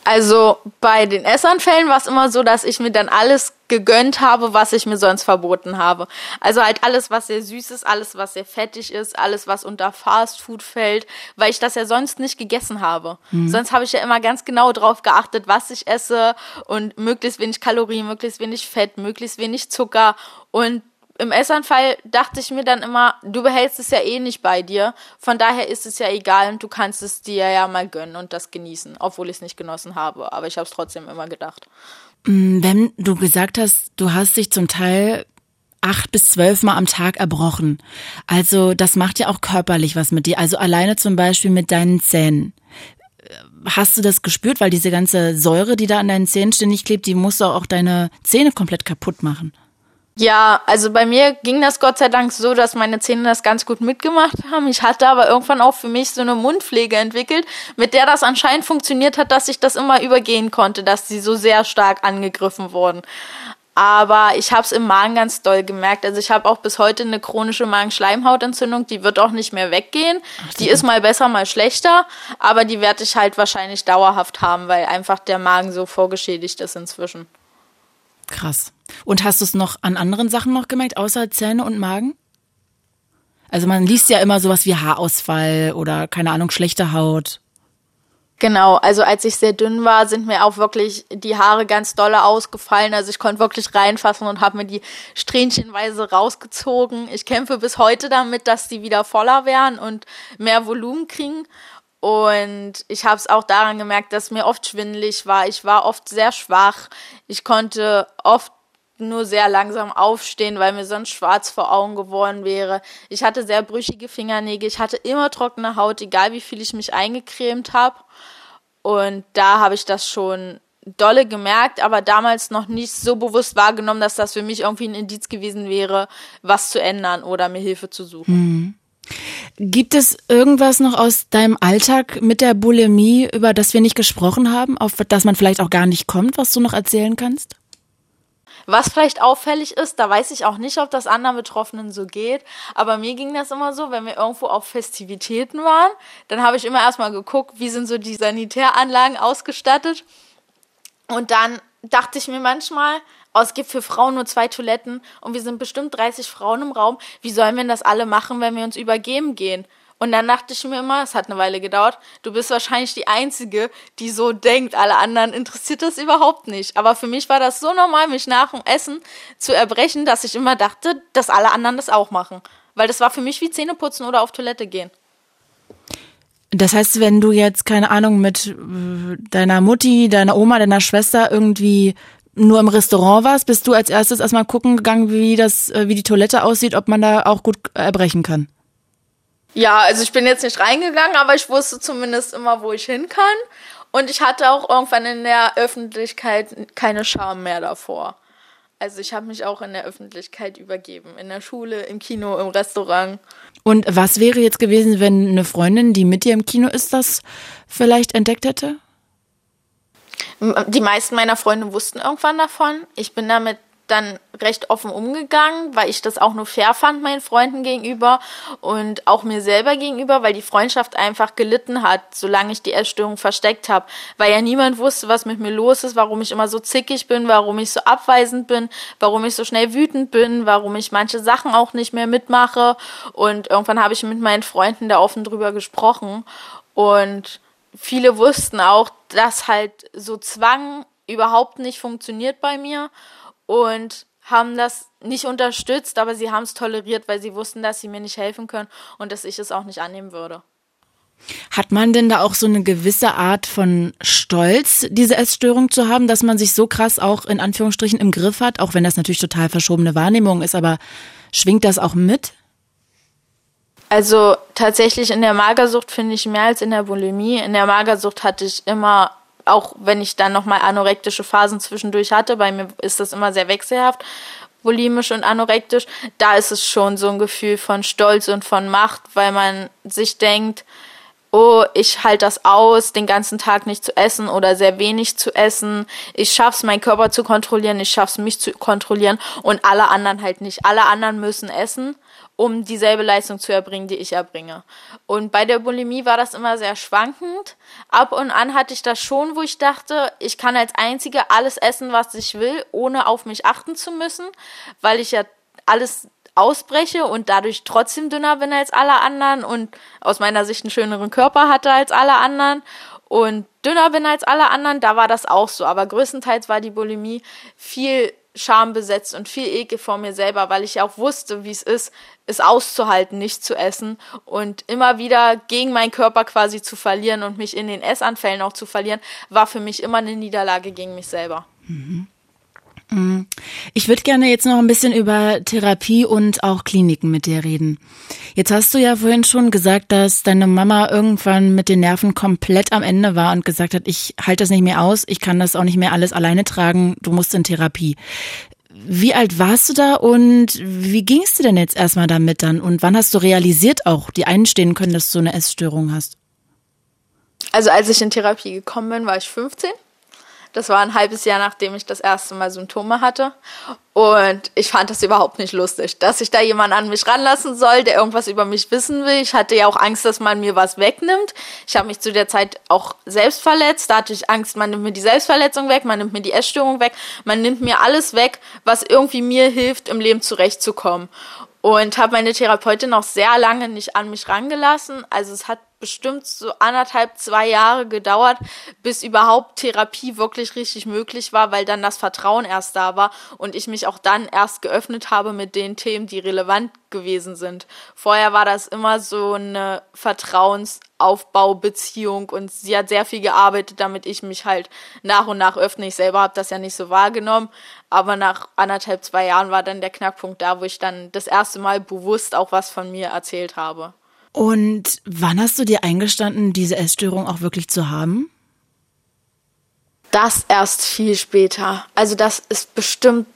Also bei den Essanfällen war es immer so, dass ich mir dann alles gegönnt habe, was ich mir sonst verboten habe. Also halt alles, was sehr süß ist, alles, was sehr fettig ist, alles, was unter Fast Food fällt, weil ich das ja sonst nicht gegessen habe. Mhm. Sonst habe ich ja immer ganz genau drauf geachtet, was ich esse und möglichst wenig Kalorien, möglichst wenig Fett, möglichst wenig Zucker und im Essanfall dachte ich mir dann immer, du behältst es ja eh nicht bei dir. Von daher ist es ja egal und du kannst es dir ja mal gönnen und das genießen, obwohl ich es nicht genossen habe. Aber ich habe es trotzdem immer gedacht. Mm, wenn du gesagt hast, du hast dich zum Teil acht bis zwölf Mal am Tag erbrochen. Also das macht ja auch körperlich was mit dir. Also alleine zum Beispiel mit deinen Zähnen. Hast du das gespürt, weil diese ganze Säure, die da an deinen Zähnen ständig klebt, die muss doch auch deine Zähne komplett kaputt machen? Ja, also bei mir ging das Gott sei Dank so, dass meine Zähne das ganz gut mitgemacht haben. Ich hatte aber irgendwann auch für mich so eine Mundpflege entwickelt, mit der das anscheinend funktioniert hat, dass ich das immer übergehen konnte, dass sie so sehr stark angegriffen wurden. Aber ich habe es im Magen ganz doll gemerkt. Also ich habe auch bis heute eine chronische Magenschleimhautentzündung, die wird auch nicht mehr weggehen. Ach, die ist mal besser, mal schlechter, aber die werde ich halt wahrscheinlich dauerhaft haben, weil einfach der Magen so vorgeschädigt ist inzwischen. Krass. Und hast du es noch an anderen Sachen noch gemerkt, außer Zähne und Magen? Also man liest ja immer sowas wie Haarausfall oder keine Ahnung, schlechte Haut. Genau, also als ich sehr dünn war, sind mir auch wirklich die Haare ganz dolle ausgefallen. Also ich konnte wirklich reinfassen und habe mir die strähnchenweise rausgezogen. Ich kämpfe bis heute damit, dass die wieder voller werden und mehr Volumen kriegen. Und ich habe es auch daran gemerkt, dass mir oft schwindelig war. Ich war oft sehr schwach. Ich konnte oft nur sehr langsam aufstehen, weil mir sonst schwarz vor Augen geworden wäre. Ich hatte sehr brüchige Fingernägel. Ich hatte immer trockene Haut, egal wie viel ich mich eingecremt habe. Und da habe ich das schon dolle gemerkt, aber damals noch nicht so bewusst wahrgenommen, dass das für mich irgendwie ein Indiz gewesen wäre, was zu ändern oder mir Hilfe zu suchen. Hm. Gibt es irgendwas noch aus deinem Alltag mit der Bulimie, über das wir nicht gesprochen haben, auf das man vielleicht auch gar nicht kommt, was du noch erzählen kannst? Was vielleicht auffällig ist, da weiß ich auch nicht, ob das anderen Betroffenen so geht, aber mir ging das immer so, wenn wir irgendwo auf Festivitäten waren, dann habe ich immer erstmal geguckt, wie sind so die Sanitäranlagen ausgestattet und dann dachte ich mir manchmal, oh, es gibt für Frauen nur zwei Toiletten und wir sind bestimmt 30 Frauen im Raum. Wie sollen wir das alle machen, wenn wir uns übergeben gehen? Und dann dachte ich mir immer, es hat eine Weile gedauert, du bist wahrscheinlich die Einzige, die so denkt, alle anderen interessiert das überhaupt nicht. Aber für mich war das so normal, mich nach dem Essen zu erbrechen, dass ich immer dachte, dass alle anderen das auch machen. Weil das war für mich wie Zähneputzen oder auf Toilette gehen. Das heißt, wenn du jetzt, keine Ahnung, mit äh, deiner Mutti, deiner Oma, deiner Schwester irgendwie nur im Restaurant warst, bist du als erstes erstmal gucken gegangen, wie das, äh, wie die Toilette aussieht, ob man da auch gut erbrechen kann. Ja, also ich bin jetzt nicht reingegangen, aber ich wusste zumindest immer, wo ich hin kann. Und ich hatte auch irgendwann in der Öffentlichkeit keine Scham mehr davor. Also ich habe mich auch in der Öffentlichkeit übergeben. In der Schule, im Kino, im Restaurant. Und was wäre jetzt gewesen, wenn eine Freundin, die mit dir im Kino ist, das vielleicht entdeckt hätte? Die meisten meiner Freunde wussten irgendwann davon. Ich bin damit dann recht offen umgegangen, weil ich das auch nur fair fand meinen Freunden gegenüber und auch mir selber gegenüber, weil die Freundschaft einfach gelitten hat, solange ich die Essstörung versteckt habe, weil ja niemand wusste, was mit mir los ist, warum ich immer so zickig bin, warum ich so abweisend bin, warum ich so schnell wütend bin, warum ich manche Sachen auch nicht mehr mitmache. Und irgendwann habe ich mit meinen Freunden da offen drüber gesprochen. Und viele wussten auch, dass halt so Zwang überhaupt nicht funktioniert bei mir und haben das nicht unterstützt, aber sie haben es toleriert, weil sie wussten, dass sie mir nicht helfen können und dass ich es auch nicht annehmen würde. Hat man denn da auch so eine gewisse Art von Stolz, diese Essstörung zu haben, dass man sich so krass auch in Anführungsstrichen im Griff hat, auch wenn das natürlich total verschobene Wahrnehmung ist, aber schwingt das auch mit? Also tatsächlich in der Magersucht finde ich mehr als in der Bulimie. In der Magersucht hatte ich immer auch wenn ich dann nochmal anorektische Phasen zwischendurch hatte, bei mir ist das immer sehr wechselhaft, bulimisch und anorektisch, da ist es schon so ein Gefühl von Stolz und von Macht, weil man sich denkt, oh, ich halte das aus, den ganzen Tag nicht zu essen oder sehr wenig zu essen. Ich schaff's, meinen Körper zu kontrollieren, ich schaff's, mich zu kontrollieren und alle anderen halt nicht. Alle anderen müssen essen um dieselbe Leistung zu erbringen, die ich erbringe. Und bei der Bulimie war das immer sehr schwankend. Ab und an hatte ich das schon, wo ich dachte, ich kann als Einzige alles essen, was ich will, ohne auf mich achten zu müssen, weil ich ja alles ausbreche und dadurch trotzdem dünner bin als alle anderen und aus meiner Sicht einen schöneren Körper hatte als alle anderen und dünner bin als alle anderen, da war das auch so. Aber größtenteils war die Bulimie viel schambesetzt und viel Ekel vor mir selber, weil ich auch wusste, wie es ist, es auszuhalten, nicht zu essen und immer wieder gegen meinen Körper quasi zu verlieren und mich in den Essanfällen auch zu verlieren, war für mich immer eine Niederlage gegen mich selber. Mhm. Mhm. Ich würde gerne jetzt noch ein bisschen über Therapie und auch Kliniken mit dir reden. Jetzt hast du ja vorhin schon gesagt, dass deine Mama irgendwann mit den Nerven komplett am Ende war und gesagt hat, ich halte das nicht mehr aus, ich kann das auch nicht mehr alles alleine tragen, du musst in Therapie. wie alt warst du da und wie ging es dir denn jetzt erstmal damit dann? Und wann hast du realisiert auch, die einstehen können, dass du eine Essstörung hast? Also als ich in Therapie gekommen bin, war ich 15. Das war ein halbes Jahr, nachdem ich das erste Mal Symptome hatte. Und ich fand das überhaupt nicht lustig, dass ich da jemand an mich ranlassen soll, der irgendwas über mich wissen will. Ich hatte ja auch Angst, dass man mir was wegnimmt. Ich habe mich zu der Zeit auch selbst verletzt. Da hatte ich Angst, man nimmt mir die Selbstverletzung weg, man nimmt mir die Essstörung weg, man nimmt mir alles weg, was irgendwie mir hilft, im Leben zurechtzukommen. Und habe meine Therapeutin auch sehr lange nicht an mich rangelassen. Also es hat bestimmt so anderthalb, zwei Jahre gedauert, bis überhaupt Therapie wirklich richtig möglich war, weil dann das Vertrauen erst da war und ich mich auch dann erst geöffnet habe mit den Themen, die relevant gewesen sind. Vorher war das immer so eine Vertrauensaufbaubeziehung und sie hat sehr viel gearbeitet, damit ich mich halt nach und nach öffne. Ich selber habe das ja nicht so wahrgenommen, aber nach anderthalb, zwei Jahren war dann der Knackpunkt da, wo ich dann das erste Mal bewusst auch was von mir erzählt habe. Und wann hast du dir eingestanden, diese Essstörung auch wirklich zu haben? Das erst viel später. Also das ist bestimmt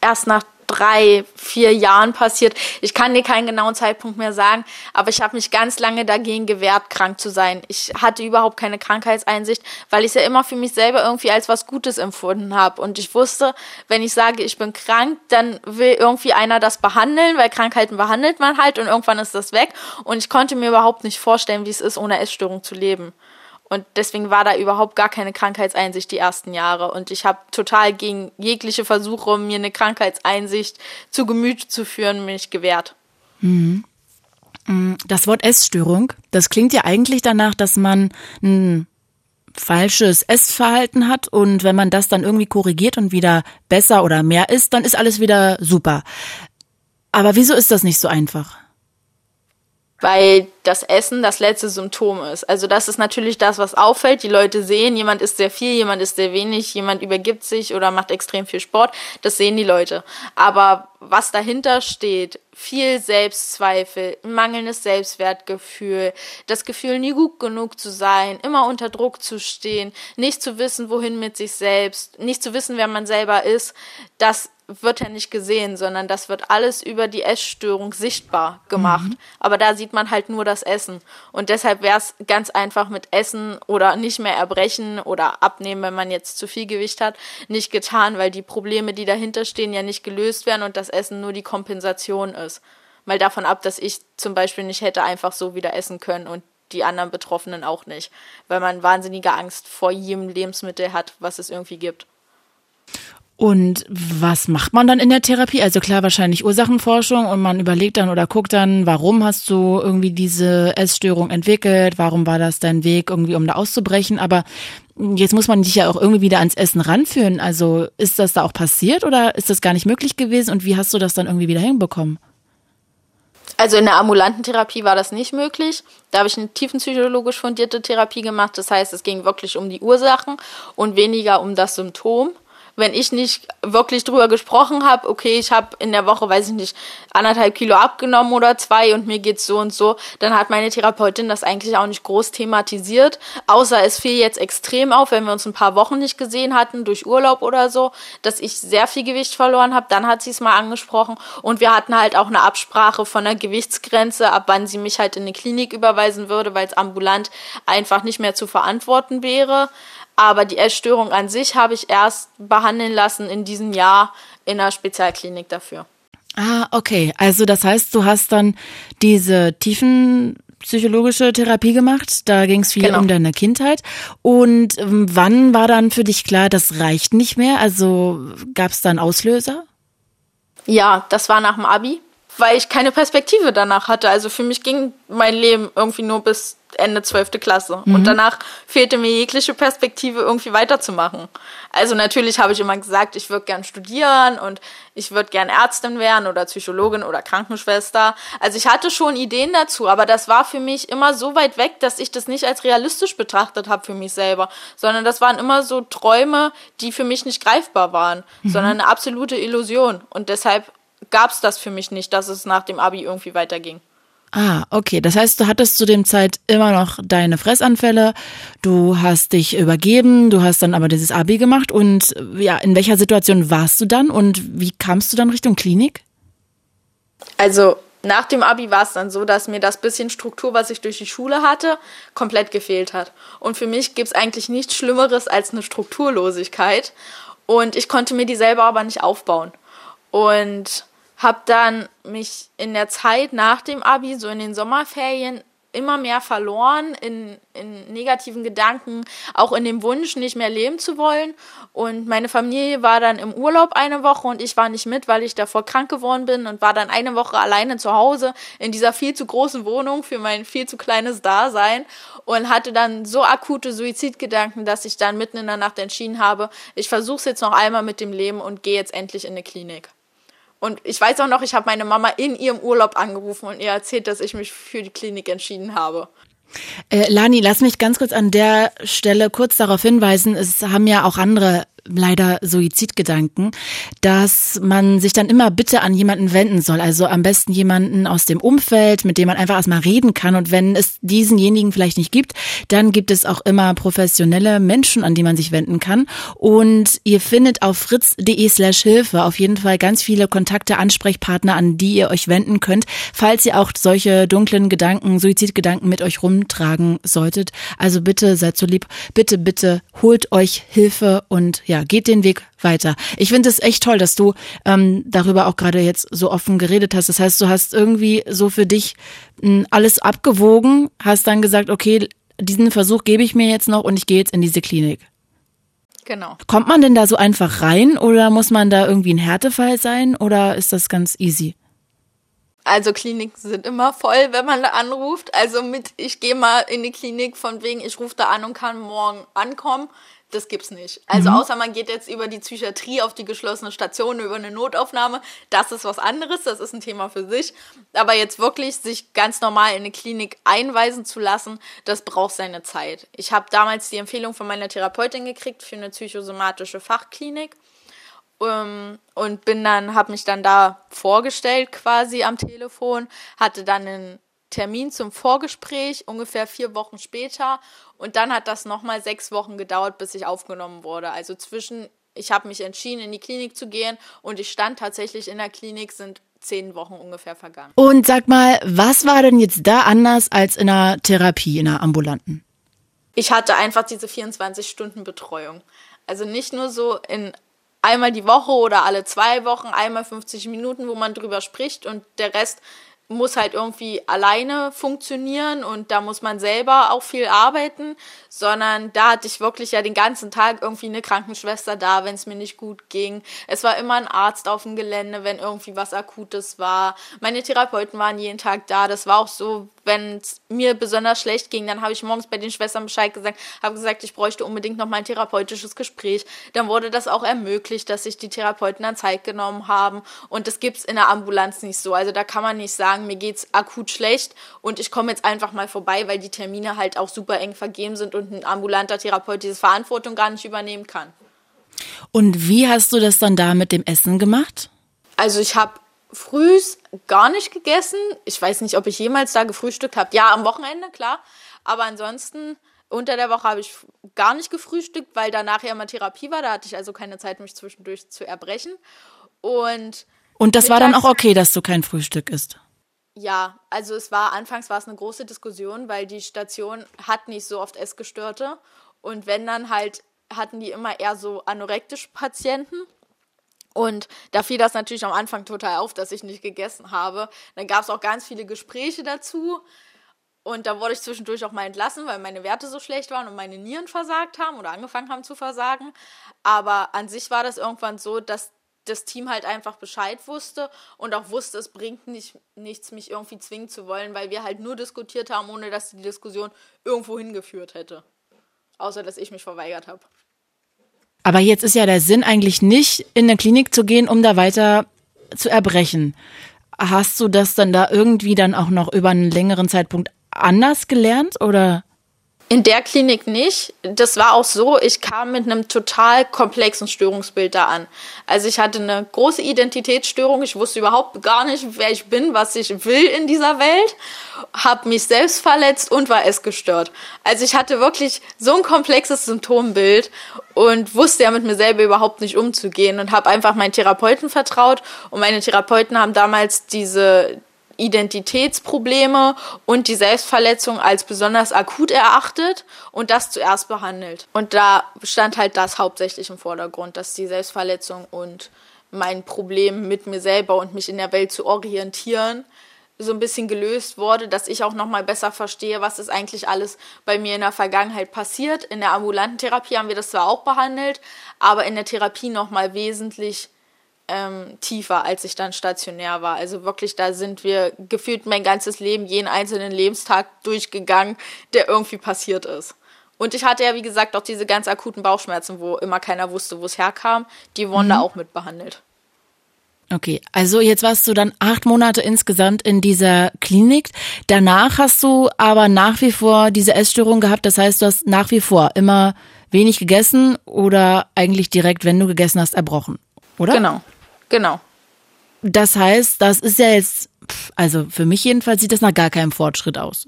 erst nach drei, vier Jahren passiert. Ich kann dir keinen genauen Zeitpunkt mehr sagen, aber ich habe mich ganz lange dagegen gewehrt, krank zu sein. Ich hatte überhaupt keine Krankheitseinsicht, weil ich es ja immer für mich selber irgendwie als was Gutes empfunden habe. Und ich wusste, wenn ich sage, ich bin krank, dann will irgendwie einer das behandeln, weil Krankheiten behandelt man halt und irgendwann ist das weg. Und ich konnte mir überhaupt nicht vorstellen, wie es ist, ohne Essstörung zu leben. Und deswegen war da überhaupt gar keine Krankheitseinsicht die ersten Jahre. Und ich habe total gegen jegliche Versuche, mir eine Krankheitseinsicht zu Gemüt zu führen, mich gewehrt. Mhm. mhm. Das Wort Essstörung, das klingt ja eigentlich danach, dass man ein falsches Essverhalten hat und wenn man das dann irgendwie korrigiert und wieder besser oder mehr isst, dann ist alles wieder super. Aber wieso ist das nicht so einfach? Weil das Essen das letzte Symptom ist. Also das ist natürlich das, was auffällt. Die Leute sehen, jemand isst sehr viel, jemand isst sehr wenig, jemand übergibt sich oder macht extrem viel Sport. Das sehen die Leute. Aber was dahinter steht, viel Selbstzweifel, mangelndes Selbstwertgefühl, das Gefühl, nie gut genug zu sein, immer unter Druck zu stehen, nicht zu wissen, wohin mit sich selbst, nicht zu wissen, wer man selber ist, das wird ja nicht gesehen, sondern das wird alles über die Essstörung sichtbar gemacht. Mhm. Aber da sieht man halt nur das Essen. Und deshalb wäre es ganz einfach mit Essen oder nicht mehr erbrechen oder abnehmen, wenn man jetzt zu viel Gewicht hat, nicht getan, weil die Probleme, die dahinter stehen, ja nicht gelöst werden und das Essen nur die Kompensation ist. Mal davon ab, dass ich zum Beispiel nicht hätte einfach so wieder essen können und die anderen Betroffenen auch nicht, weil man wahnsinnige Angst vor jedem Lebensmittel hat, was es irgendwie gibt. Und was macht man dann in der Therapie? Also klar, wahrscheinlich Ursachenforschung und man überlegt dann oder guckt dann, warum hast du irgendwie diese Essstörung entwickelt? Warum war das dein Weg irgendwie, um da auszubrechen? Aber jetzt muss man dich ja auch irgendwie wieder ans Essen ranführen. Also ist das da auch passiert oder ist das gar nicht möglich gewesen? Und wie hast du das dann irgendwie wieder hinbekommen? Also in der ambulanten Therapie war das nicht möglich. Da habe ich eine tiefenpsychologisch fundierte Therapie gemacht. Das heißt, es ging wirklich um die Ursachen und weniger um das Symptom wenn ich nicht wirklich drüber gesprochen habe, okay, ich habe in der Woche, weiß ich nicht, anderthalb Kilo abgenommen oder zwei und mir geht's so und so, dann hat meine Therapeutin das eigentlich auch nicht groß thematisiert, außer es fiel jetzt extrem auf, wenn wir uns ein paar Wochen nicht gesehen hatten, durch Urlaub oder so, dass ich sehr viel Gewicht verloren habe, dann hat sie es mal angesprochen und wir hatten halt auch eine Absprache von der Gewichtsgrenze, ab wann sie mich halt in eine Klinik überweisen würde, weil es ambulant einfach nicht mehr zu verantworten wäre. Aber die Essstörung an sich habe ich erst behandeln lassen in diesem Jahr in einer Spezialklinik dafür. Ah, okay. Also das heißt, du hast dann diese tiefen psychologische Therapie gemacht. Da ging es viel genau. um deine Kindheit. Und ähm, wann war dann für dich klar, das reicht nicht mehr? Also gab es dann Auslöser? Ja, das war nach dem Abi, weil ich keine Perspektive danach hatte. Also für mich ging mein Leben irgendwie nur bis Ende 12. Klasse. Mhm. Und danach fehlte mir jegliche Perspektive, irgendwie weiterzumachen. Also natürlich habe ich immer gesagt, ich würde gern studieren und ich würde gern Ärztin werden oder Psychologin oder Krankenschwester. Also ich hatte schon Ideen dazu, aber das war für mich immer so weit weg, dass ich das nicht als realistisch betrachtet habe für mich selber, sondern das waren immer so Träume, die für mich nicht greifbar waren, mhm. sondern eine absolute Illusion. Und deshalb gab es das für mich nicht, dass es nach dem Abi irgendwie weiterging. Ah, okay. Das heißt, du hattest zu dem Zeit immer noch deine Fressanfälle, du hast dich übergeben, du hast dann aber dieses Abi gemacht und ja, in welcher Situation warst du dann und wie kamst du dann Richtung Klinik? Also nach dem Abi war es dann so, dass mir das bisschen Struktur, was ich durch die Schule hatte, komplett gefehlt hat. Und für mich gibt es eigentlich nichts Schlimmeres als eine Strukturlosigkeit. Und ich konnte mir die selber aber nicht aufbauen. Und habe dann mich in der Zeit nach dem Abi, so in den Sommerferien, immer mehr verloren in, in negativen Gedanken, auch in dem Wunsch, nicht mehr leben zu wollen. Und meine Familie war dann im Urlaub eine Woche und ich war nicht mit, weil ich davor krank geworden bin und war dann eine Woche alleine zu Hause in dieser viel zu großen Wohnung für mein viel zu kleines Dasein und hatte dann so akute Suizidgedanken, dass ich dann mitten in der Nacht entschieden habe, ich versuche es jetzt noch einmal mit dem Leben und gehe jetzt endlich in eine Klinik. Und ich weiß auch noch, ich habe meine Mama in ihrem Urlaub angerufen und ihr erzählt, dass ich mich für die Klinik entschieden habe. Äh, Lani, lass mich ganz kurz an der Stelle kurz darauf hinweisen, es haben ja auch andere leider Suizidgedanken, dass man sich dann immer bitte an jemanden wenden soll. Also am besten jemanden aus dem Umfeld, mit dem man einfach erstmal reden kann. Und wenn es diesenjenigen vielleicht nicht gibt, dann gibt es auch immer professionelle Menschen, an die man sich wenden kann. Und ihr findet auf fritz.de slash Hilfe auf jeden Fall ganz viele Kontakte, Ansprechpartner, an die ihr euch wenden könnt, falls ihr auch solche dunklen Gedanken, Suizidgedanken mit euch rumtragen solltet. Also bitte seid so lieb, bitte, bitte holt euch Hilfe und ja, geht den Weg weiter. Ich finde es echt toll, dass du ähm, darüber auch gerade jetzt so offen geredet hast. Das heißt, du hast irgendwie so für dich m, hm, alles abgewogen, hast dann gesagt, okay, diesen Versuch gebe ich mir jetzt noch und ich gehe jetzt in diese Klinik. Genau. Kommt man denn da so einfach rein oder muss man da irgendwie ein Härtefall sein oder ist das ganz easy? Also Kliniken sind immer voll, wenn man da anruft. Also mit, ich gehe mal in die Klinik von wegen, ich rufe da an und kann morgen ankommen das gibt's nicht. Also mhm. außer man geht jetzt über die Psychiatrie auf die geschlossene Station, über eine Notaufnahme, das ist was anderes, das ist ein Thema für sich. Aber jetzt wirklich sich ganz normal in eine Klinik einweisen zu lassen, das braucht seine Zeit. Ich habe damals die Empfehlung von meiner Therapeutin gekriegt für eine psychosomatische Fachklinik ähm, und bin dann, habe mich dann da vorgestellt quasi am Telefon, hatte dann einen Termin zum Vorgespräch, ungefähr vier Wochen später. Und dann hat das nochmal sechs Wochen gedauert, bis ich aufgenommen wurde. Also zwischen, ich habe mich entschieden, in die Klinik zu gehen und ich stand tatsächlich in der Klinik, sind zehn Wochen ungefähr vergangen. Und sag mal, was war denn jetzt da anders als in einer Therapie, in einer ambulanten? Ich hatte einfach diese 24 Stunden Betreuung. Also nicht nur so in einmal die Woche oder alle zwei Wochen, einmal 50 Minuten, wo man drüber spricht und der Rest muss halt irgendwie alleine funktionieren und da muss man selber auch viel arbeiten, sondern da hatte ich wirklich ja den ganzen Tag irgendwie eine Krankenschwester da, wenn es mir nicht gut ging. Es war immer ein Arzt auf dem Gelände, wenn irgendwie was Akutes war. Meine Therapeuten waren jeden Tag da. Das war auch so, wenn es mir besonders schlecht ging, dann habe ich morgens bei den Schwestern Bescheid gesagt, habe gesagt, ich bräuchte unbedingt noch mal ein therapeutisches Gespräch. Dann wurde das auch ermöglicht, dass sich die Therapeuten dann Zeit genommen haben. Und das gibt's in der Ambulanz nicht so. Also da kann man nicht sagen, mir geht's akut schlecht und ich komme jetzt einfach mal vorbei, weil die Termine halt auch super eng vergeben sind und ein ambulanter Therapeut diese Verantwortung gar nicht übernehmen kann. Und wie hast du das dann da mit dem Essen gemacht? Also ich habe frühs gar nicht gegessen. Ich weiß nicht, ob ich jemals da gefrühstückt habe. Ja, am Wochenende, klar. Aber ansonsten unter der Woche habe ich gar nicht gefrühstückt, weil danach ja mal Therapie war. Da hatte ich also keine Zeit, mich zwischendurch zu erbrechen. Und, und das war dann auch okay, dass du kein Frühstück isst? Ja, also es war anfangs war es eine große Diskussion, weil die Station hat nicht so oft Essgestörte und wenn dann halt hatten die immer eher so anorektische Patienten. Und da fiel das natürlich am Anfang total auf, dass ich nicht gegessen habe. Dann gab es auch ganz viele Gespräche dazu. Und da wurde ich zwischendurch auch mal entlassen, weil meine Werte so schlecht waren und meine Nieren versagt haben oder angefangen haben zu versagen. Aber an sich war das irgendwann so, dass das Team halt einfach Bescheid wusste und auch wusste, es bringt nicht, nichts, mich irgendwie zwingen zu wollen, weil wir halt nur diskutiert haben, ohne dass die Diskussion irgendwo hingeführt hätte. Außer, dass ich mich verweigert habe. Aber jetzt ist ja der Sinn eigentlich nicht, in eine Klinik zu gehen, um da weiter zu erbrechen. Hast du das dann da irgendwie dann auch noch über einen längeren Zeitpunkt anders gelernt oder? In der Klinik nicht. Das war auch so, ich kam mit einem total komplexen Störungsbild da an. Also ich hatte eine große Identitätsstörung. Ich wusste überhaupt gar nicht, wer ich bin, was ich will in dieser Welt. Habe mich selbst verletzt und war essgestört. Also ich hatte wirklich so ein komplexes Symptombild und wusste ja mit mir selber überhaupt nicht umzugehen und habe einfach meinen Therapeuten vertraut. Und meine Therapeuten haben damals diese Identitätsprobleme und die Selbstverletzung als besonders akut erachtet und das zuerst behandelt. Und da stand halt das hauptsächlich im Vordergrund, dass die Selbstverletzung und mein Problem mit mir selber und mich in der Welt zu orientieren so ein bisschen gelöst wurde, dass ich auch noch mal besser verstehe, was ist eigentlich alles bei mir in der Vergangenheit passiert. In der ambulanten Therapie haben wir das zwar auch behandelt, aber in der Therapie noch mal wesentlich ähm, tiefer, als ich dann stationär war. Also wirklich, da sind wir gefühlt mein ganzes Leben, jeden einzelnen Lebenstag durchgegangen, der irgendwie passiert ist. Und ich hatte ja, wie gesagt, auch diese ganz akuten Bauchschmerzen, wo immer keiner wusste, wo es herkam. Die wurden mhm. da auch mit behandelt. Okay, also jetzt warst du dann acht Monate insgesamt in dieser Klinik. Danach hast du aber nach wie vor diese Essstörung gehabt. Das heißt, du hast nach wie vor immer wenig gegessen oder eigentlich direkt, wenn du gegessen hast, erbrochen, oder? Genau. Genau. Das heißt, das ist ja jetzt, also für mich jedenfalls sieht das nach gar keinem Fortschritt aus.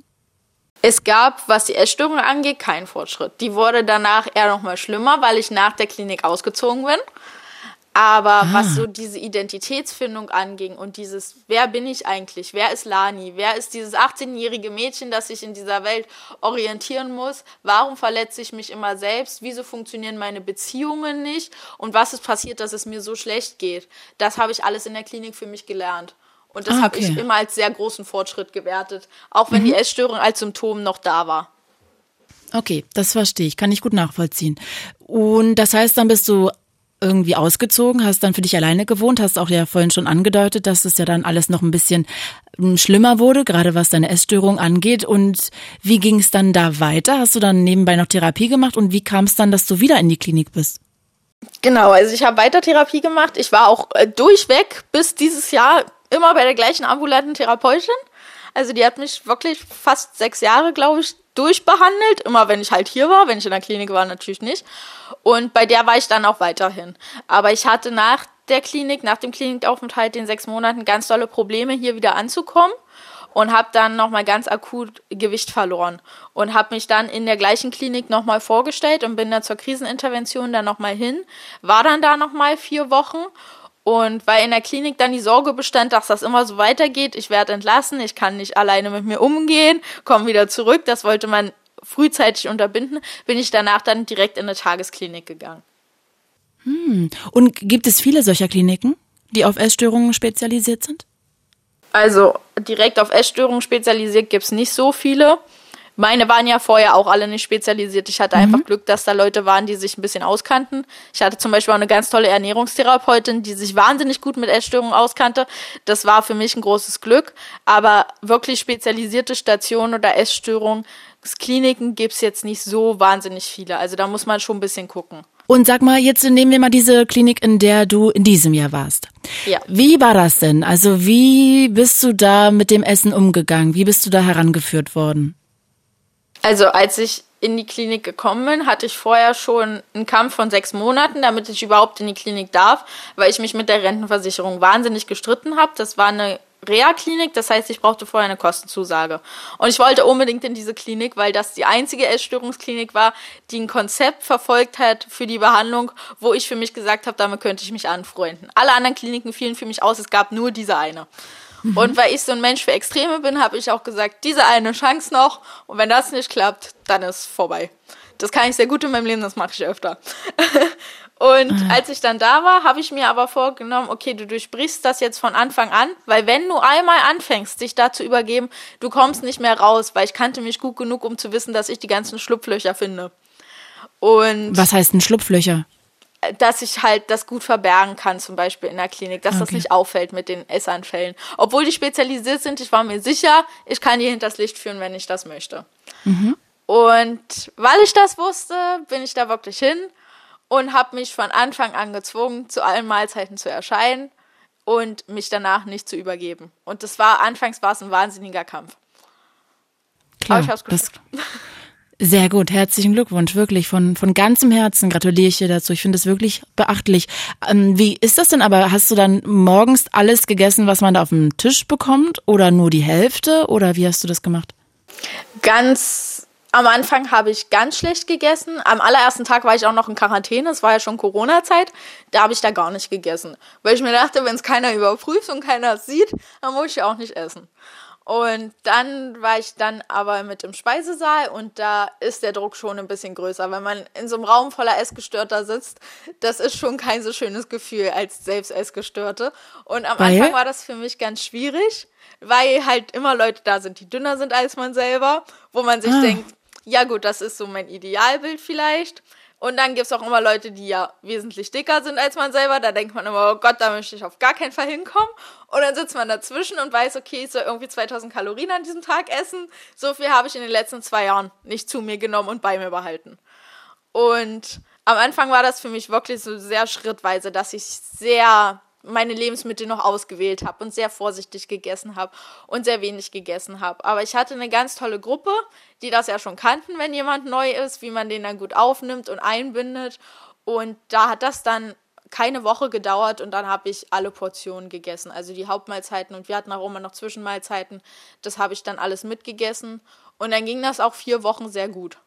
Es gab, was die Essstörung angeht, keinen Fortschritt. Die wurde danach eher noch mal schlimmer, weil ich nach der Klinik ausgezogen bin. Aber ah. was so diese Identitätsfindung anging und dieses, wer bin ich eigentlich? Wer ist Lani? Wer ist dieses 18-jährige Mädchen, das sich in dieser Welt orientieren muss? Warum verletze ich mich immer selbst? Wieso funktionieren meine Beziehungen nicht? Und was ist passiert, dass es mir so schlecht geht? Das habe ich alles in der Klinik für mich gelernt. Und das ah, okay. habe ich immer als sehr großen Fortschritt gewertet, auch wenn mhm. die Essstörung als Symptom noch da war. Okay, das verstehe ich, kann ich gut nachvollziehen. Und das heißt, dann bist du irgendwie ausgezogen, hast dann für dich alleine gewohnt, hast auch ja vorhin schon angedeutet, dass es ja dann alles noch ein bisschen hm, schlimmer wurde, gerade was deine Essstörung angeht. Und wie ging es dann da weiter? Hast du dann nebenbei noch Therapie gemacht und wie kam es dann, dass du wieder in die Klinik bist? Genau, also ich habe weiter Therapie gemacht. Ich war auch äh, durchweg bis dieses Jahr immer bei der gleichen ambulanten Therapeutin. Also die hat mich wirklich fast sechs Jahre, glaube ich, durchbehandelt. Immer wenn ich halt hier war, wenn ich in der Klinik war, natürlich nicht. Und bei der war ich dann auch weiterhin. Aber ich hatte nach der Klinik, nach dem Klinikaufenthalt, den sechs Monaten, ganz tolle Probleme, hier wieder anzukommen. Und habe dann nochmal ganz akut Gewicht verloren. Und habe mich dann in der gleichen Klinik nochmal vorgestellt und bin dann zur Krisenintervention dann nochmal hin. War dann da nochmal vier Wochen und weil in der Klinik dann die Sorge bestand, dass das immer so weitergeht, ich werde entlassen, ich kann nicht alleine mit mir umgehen, komme wieder zurück, das wollte man frühzeitig unterbinden, bin ich danach dann direkt in eine Tagesklinik gegangen. Hm. Und gibt es viele solcher Kliniken, die auf Essstörungen spezialisiert sind? Also direkt auf Essstörungen spezialisiert gibt es nicht so viele. Meine waren ja vorher auch alle nicht spezialisiert. Ich hatte mhm. einfach Glück, dass da Leute waren, die sich ein bisschen auskannten. Ich hatte zum Beispiel auch eine ganz tolle Ernährungstherapeutin, die sich wahnsinnig gut mit Essstörungen auskannte. Das war für mich ein großes Glück. Aber wirklich spezialisierte Stationen oder Essstörungen, Kliniken gibt's jetzt nicht so wahnsinnig viele. Also da muss man schon ein bisschen gucken. Und sag mal, jetzt nehmen wir mal diese Klinik, in der du in diesem Jahr warst. Ja. Wie war das denn? Also wie bist du da mit dem Essen umgegangen? Wie bist du da herangeführt worden? Also als ich in die Klinik gekommen bin, hatte ich vorher schon einen Kampf von sechs Monaten, damit ich überhaupt in die Klinik darf, weil ich mich mit der Rentenversicherung wahnsinnig gestritten habe. Das war eine Reha-Klinik, das heißt, ich brauchte vorher eine Kostenzusage. Und ich wollte unbedingt in diese Klinik, weil das die einzige Essstörungsklinik war, die ein Konzept verfolgt hat für die Behandlung, wo ich für mich gesagt habe, damit könnte ich mich anfreunden. Alle anderen Kliniken fielen für mich aus, es gab nur diese eine. Mhm. Und weil ich so ein Mensch für Extreme bin, habe ich auch gesagt, diese eine Chance noch. Und wenn das nicht klappt, dann ist vorbei. Das kann ich sehr gut in meinem Leben, das mache ich öfter. Und mhm. als ich dann da war, habe ich mir aber vorgenommen, okay, du durchbrichst das jetzt von Anfang an, weil wenn du einmal anfängst, dich da zu übergeben, du kommst nicht mehr raus, weil ich kannte mich gut genug, um zu wissen, dass ich die ganzen Schlupflöcher finde. Und Was heißt ein Schlupflöcher? Dass ich halt das gut verbergen kann, zum Beispiel in der Klinik, dass okay. das nicht auffällt mit den Essanfällen. Obwohl die spezialisiert sind, ich war mir sicher, ich kann die hinters Licht führen, wenn ich das möchte. Mhm. Und weil ich das wusste, bin ich da wirklich hin und habe mich von Anfang an gezwungen, zu allen Mahlzeiten zu erscheinen und mich danach nicht zu übergeben. Und das war, anfangs war es ein wahnsinniger Kampf. Klar, Aber ich hab's geschafft. Sehr gut, herzlichen Glückwunsch, wirklich von, von ganzem Herzen gratuliere ich dir dazu. Ich finde es wirklich beachtlich. Ähm, wie ist das denn aber? Hast du dann morgens alles gegessen, was man da auf dem Tisch bekommt oder nur die Hälfte oder wie hast du das gemacht? Ganz am Anfang habe ich ganz schlecht gegessen. Am allerersten Tag war ich auch noch in Quarantäne. Es war ja schon Corona-Zeit. Da habe ich da gar nicht gegessen. Weil ich mir dachte, wenn es keiner überprüft und keiner sieht, dann muss ich ja auch nicht essen. Und dann war ich dann aber mit im Speisesaal und da ist der Druck schon ein bisschen größer. Wenn man in so einem Raum voller Essgestörter sitzt, das ist schon kein so schönes Gefühl als selbst Essgestörte. Und am weil? Anfang war das für mich ganz schwierig, weil halt immer Leute da sind, die dünner sind als man selber, wo man sich ah. denkt, ja gut, das ist so mein Idealbild vielleicht. Und dann gibt es auch immer Leute, die ja wesentlich dicker sind als man selber. Da denkt man immer, oh Gott, da möchte ich auf gar keinen Fall hinkommen. Und dann sitzt man dazwischen und weiß, okay, ich soll irgendwie 2000 Kalorien an diesem Tag essen. So viel habe ich in den letzten zwei Jahren nicht zu mir genommen und bei mir behalten. Und am Anfang war das für mich wirklich so sehr schrittweise, dass ich sehr meine Lebensmittel noch ausgewählt habe und sehr vorsichtig gegessen habe und sehr wenig gegessen habe. Aber ich hatte eine ganz tolle Gruppe, die das ja schon kannten, wenn jemand neu ist, wie man den dann gut aufnimmt und einbindet. Und da hat das dann keine Woche gedauert und dann habe ich alle Portionen gegessen. Also die Hauptmahlzeiten und wir hatten auch immer noch Zwischenmahlzeiten. Das habe ich dann alles mitgegessen. Und dann ging das auch vier Wochen sehr gut.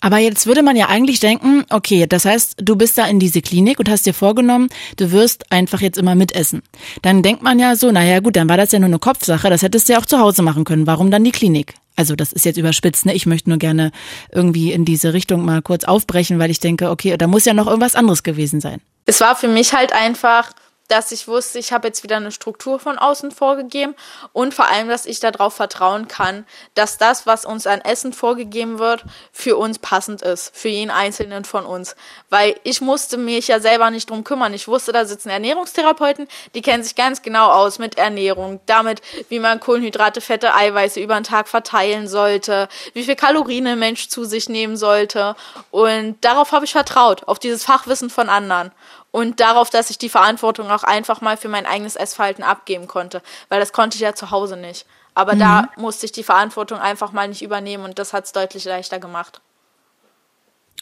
Aber jetzt würde man ja eigentlich denken, okay, das heißt, du bist da in diese Klinik und hast dir vorgenommen, du wirst einfach jetzt immer mitessen. Dann denkt man ja so, naja gut, dann war das ja nur eine Kopfsache, das hättest du ja auch zu Hause machen können. Warum dann die Klinik? Also das ist jetzt überspitzt, ne? Ich möchte nur gerne irgendwie in diese Richtung mal kurz aufbrechen, weil ich denke, okay, da muss ja noch irgendwas anderes gewesen sein. Es war für mich halt einfach dass ich wusste, ich habe jetzt wieder eine Struktur von außen vorgegeben und vor allem, dass ich darauf vertrauen kann, dass das, was uns an Essen vorgegeben wird, für uns passend ist, für jeden einzelnen von uns. Weil ich musste mich ja selber nicht drum kümmern. Ich wusste, da sitzen Ernährungstherapeuten, die kennen sich ganz genau aus mit Ernährung, damit, wie man Kohlenhydrate, Fette, Eiweiße über den Tag verteilen sollte, wie viel Kalorien ein Mensch zu sich nehmen sollte. Und darauf habe ich vertraut, auf dieses Fachwissen von anderen und darauf, dass ich die Verantwortung auch einfach mal für mein eigenes Essverhalten abgeben konnte, weil das konnte ich ja zu Hause nicht. Aber mhm. da musste ich die Verantwortung einfach mal nicht übernehmen und das hat es deutlich leichter gemacht.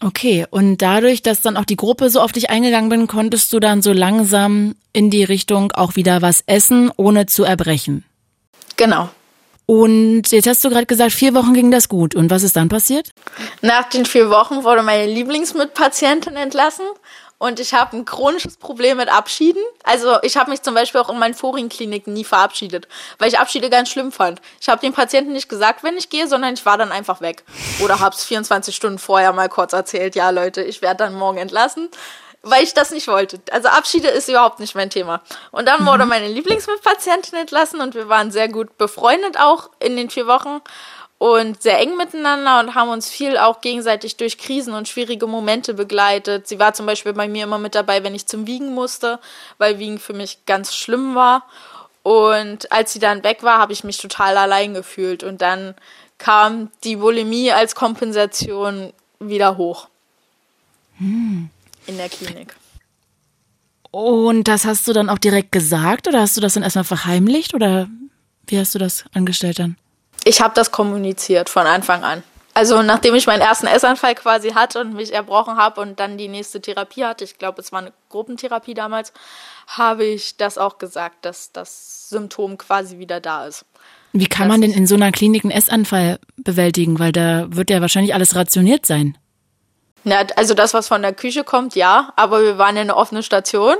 Okay, und dadurch, dass dann auch die Gruppe so auf dich eingegangen bin, konntest du dann so langsam in die Richtung auch wieder was essen, ohne zu erbrechen. Genau. Und jetzt hast du gerade gesagt, vier Wochen ging das gut. Und was ist dann passiert? Nach den vier Wochen wurde meine Lieblingsmitpatientin entlassen und ich habe ein chronisches Problem mit Abschieden. Also ich habe mich zum Beispiel auch in meinen vorigen Kliniken nie verabschiedet, weil ich Abschiede ganz schlimm fand. Ich habe den Patienten nicht gesagt, wenn ich gehe, sondern ich war dann einfach weg. Oder habe es 24 Stunden vorher mal kurz erzählt, ja Leute, ich werde dann morgen entlassen, weil ich das nicht wollte. Also Abschiede ist überhaupt nicht mein Thema. Und dann wurde mhm. meine Lieblingspatientin entlassen und wir waren sehr gut befreundet auch in den vier Wochen und sehr eng miteinander und haben uns viel auch gegenseitig durch Krisen und schwierige Momente begleitet. Sie war zum Beispiel bei mir immer mit dabei, wenn ich zum Wiegen musste, weil Wiegen für mich ganz schlimm war. Und als sie dann weg war, habe ich mich total allein gefühlt. Und dann kam die Bulimie als Kompensation wieder hoch. Hm. In der Klinik. Und das hast du dann auch direkt gesagt oder hast du das dann erstmal verheimlicht oder wie hast du das angestellt dann? ich habe das kommuniziert von Anfang an. Also nachdem ich meinen ersten Essanfall quasi hatte und mich erbrochen habe und dann die nächste Therapie hatte, ich glaube, es war eine Gruppentherapie damals, habe ich das auch gesagt, dass das Symptom quasi wieder da ist. Wie kann man denn in so einer Klinik einen Essanfall bewältigen? Weil da wird ja wahrscheinlich alles rationiert sein. Na, also das, was von der Küche kommt, ja, aber wir waren in einer offenen Station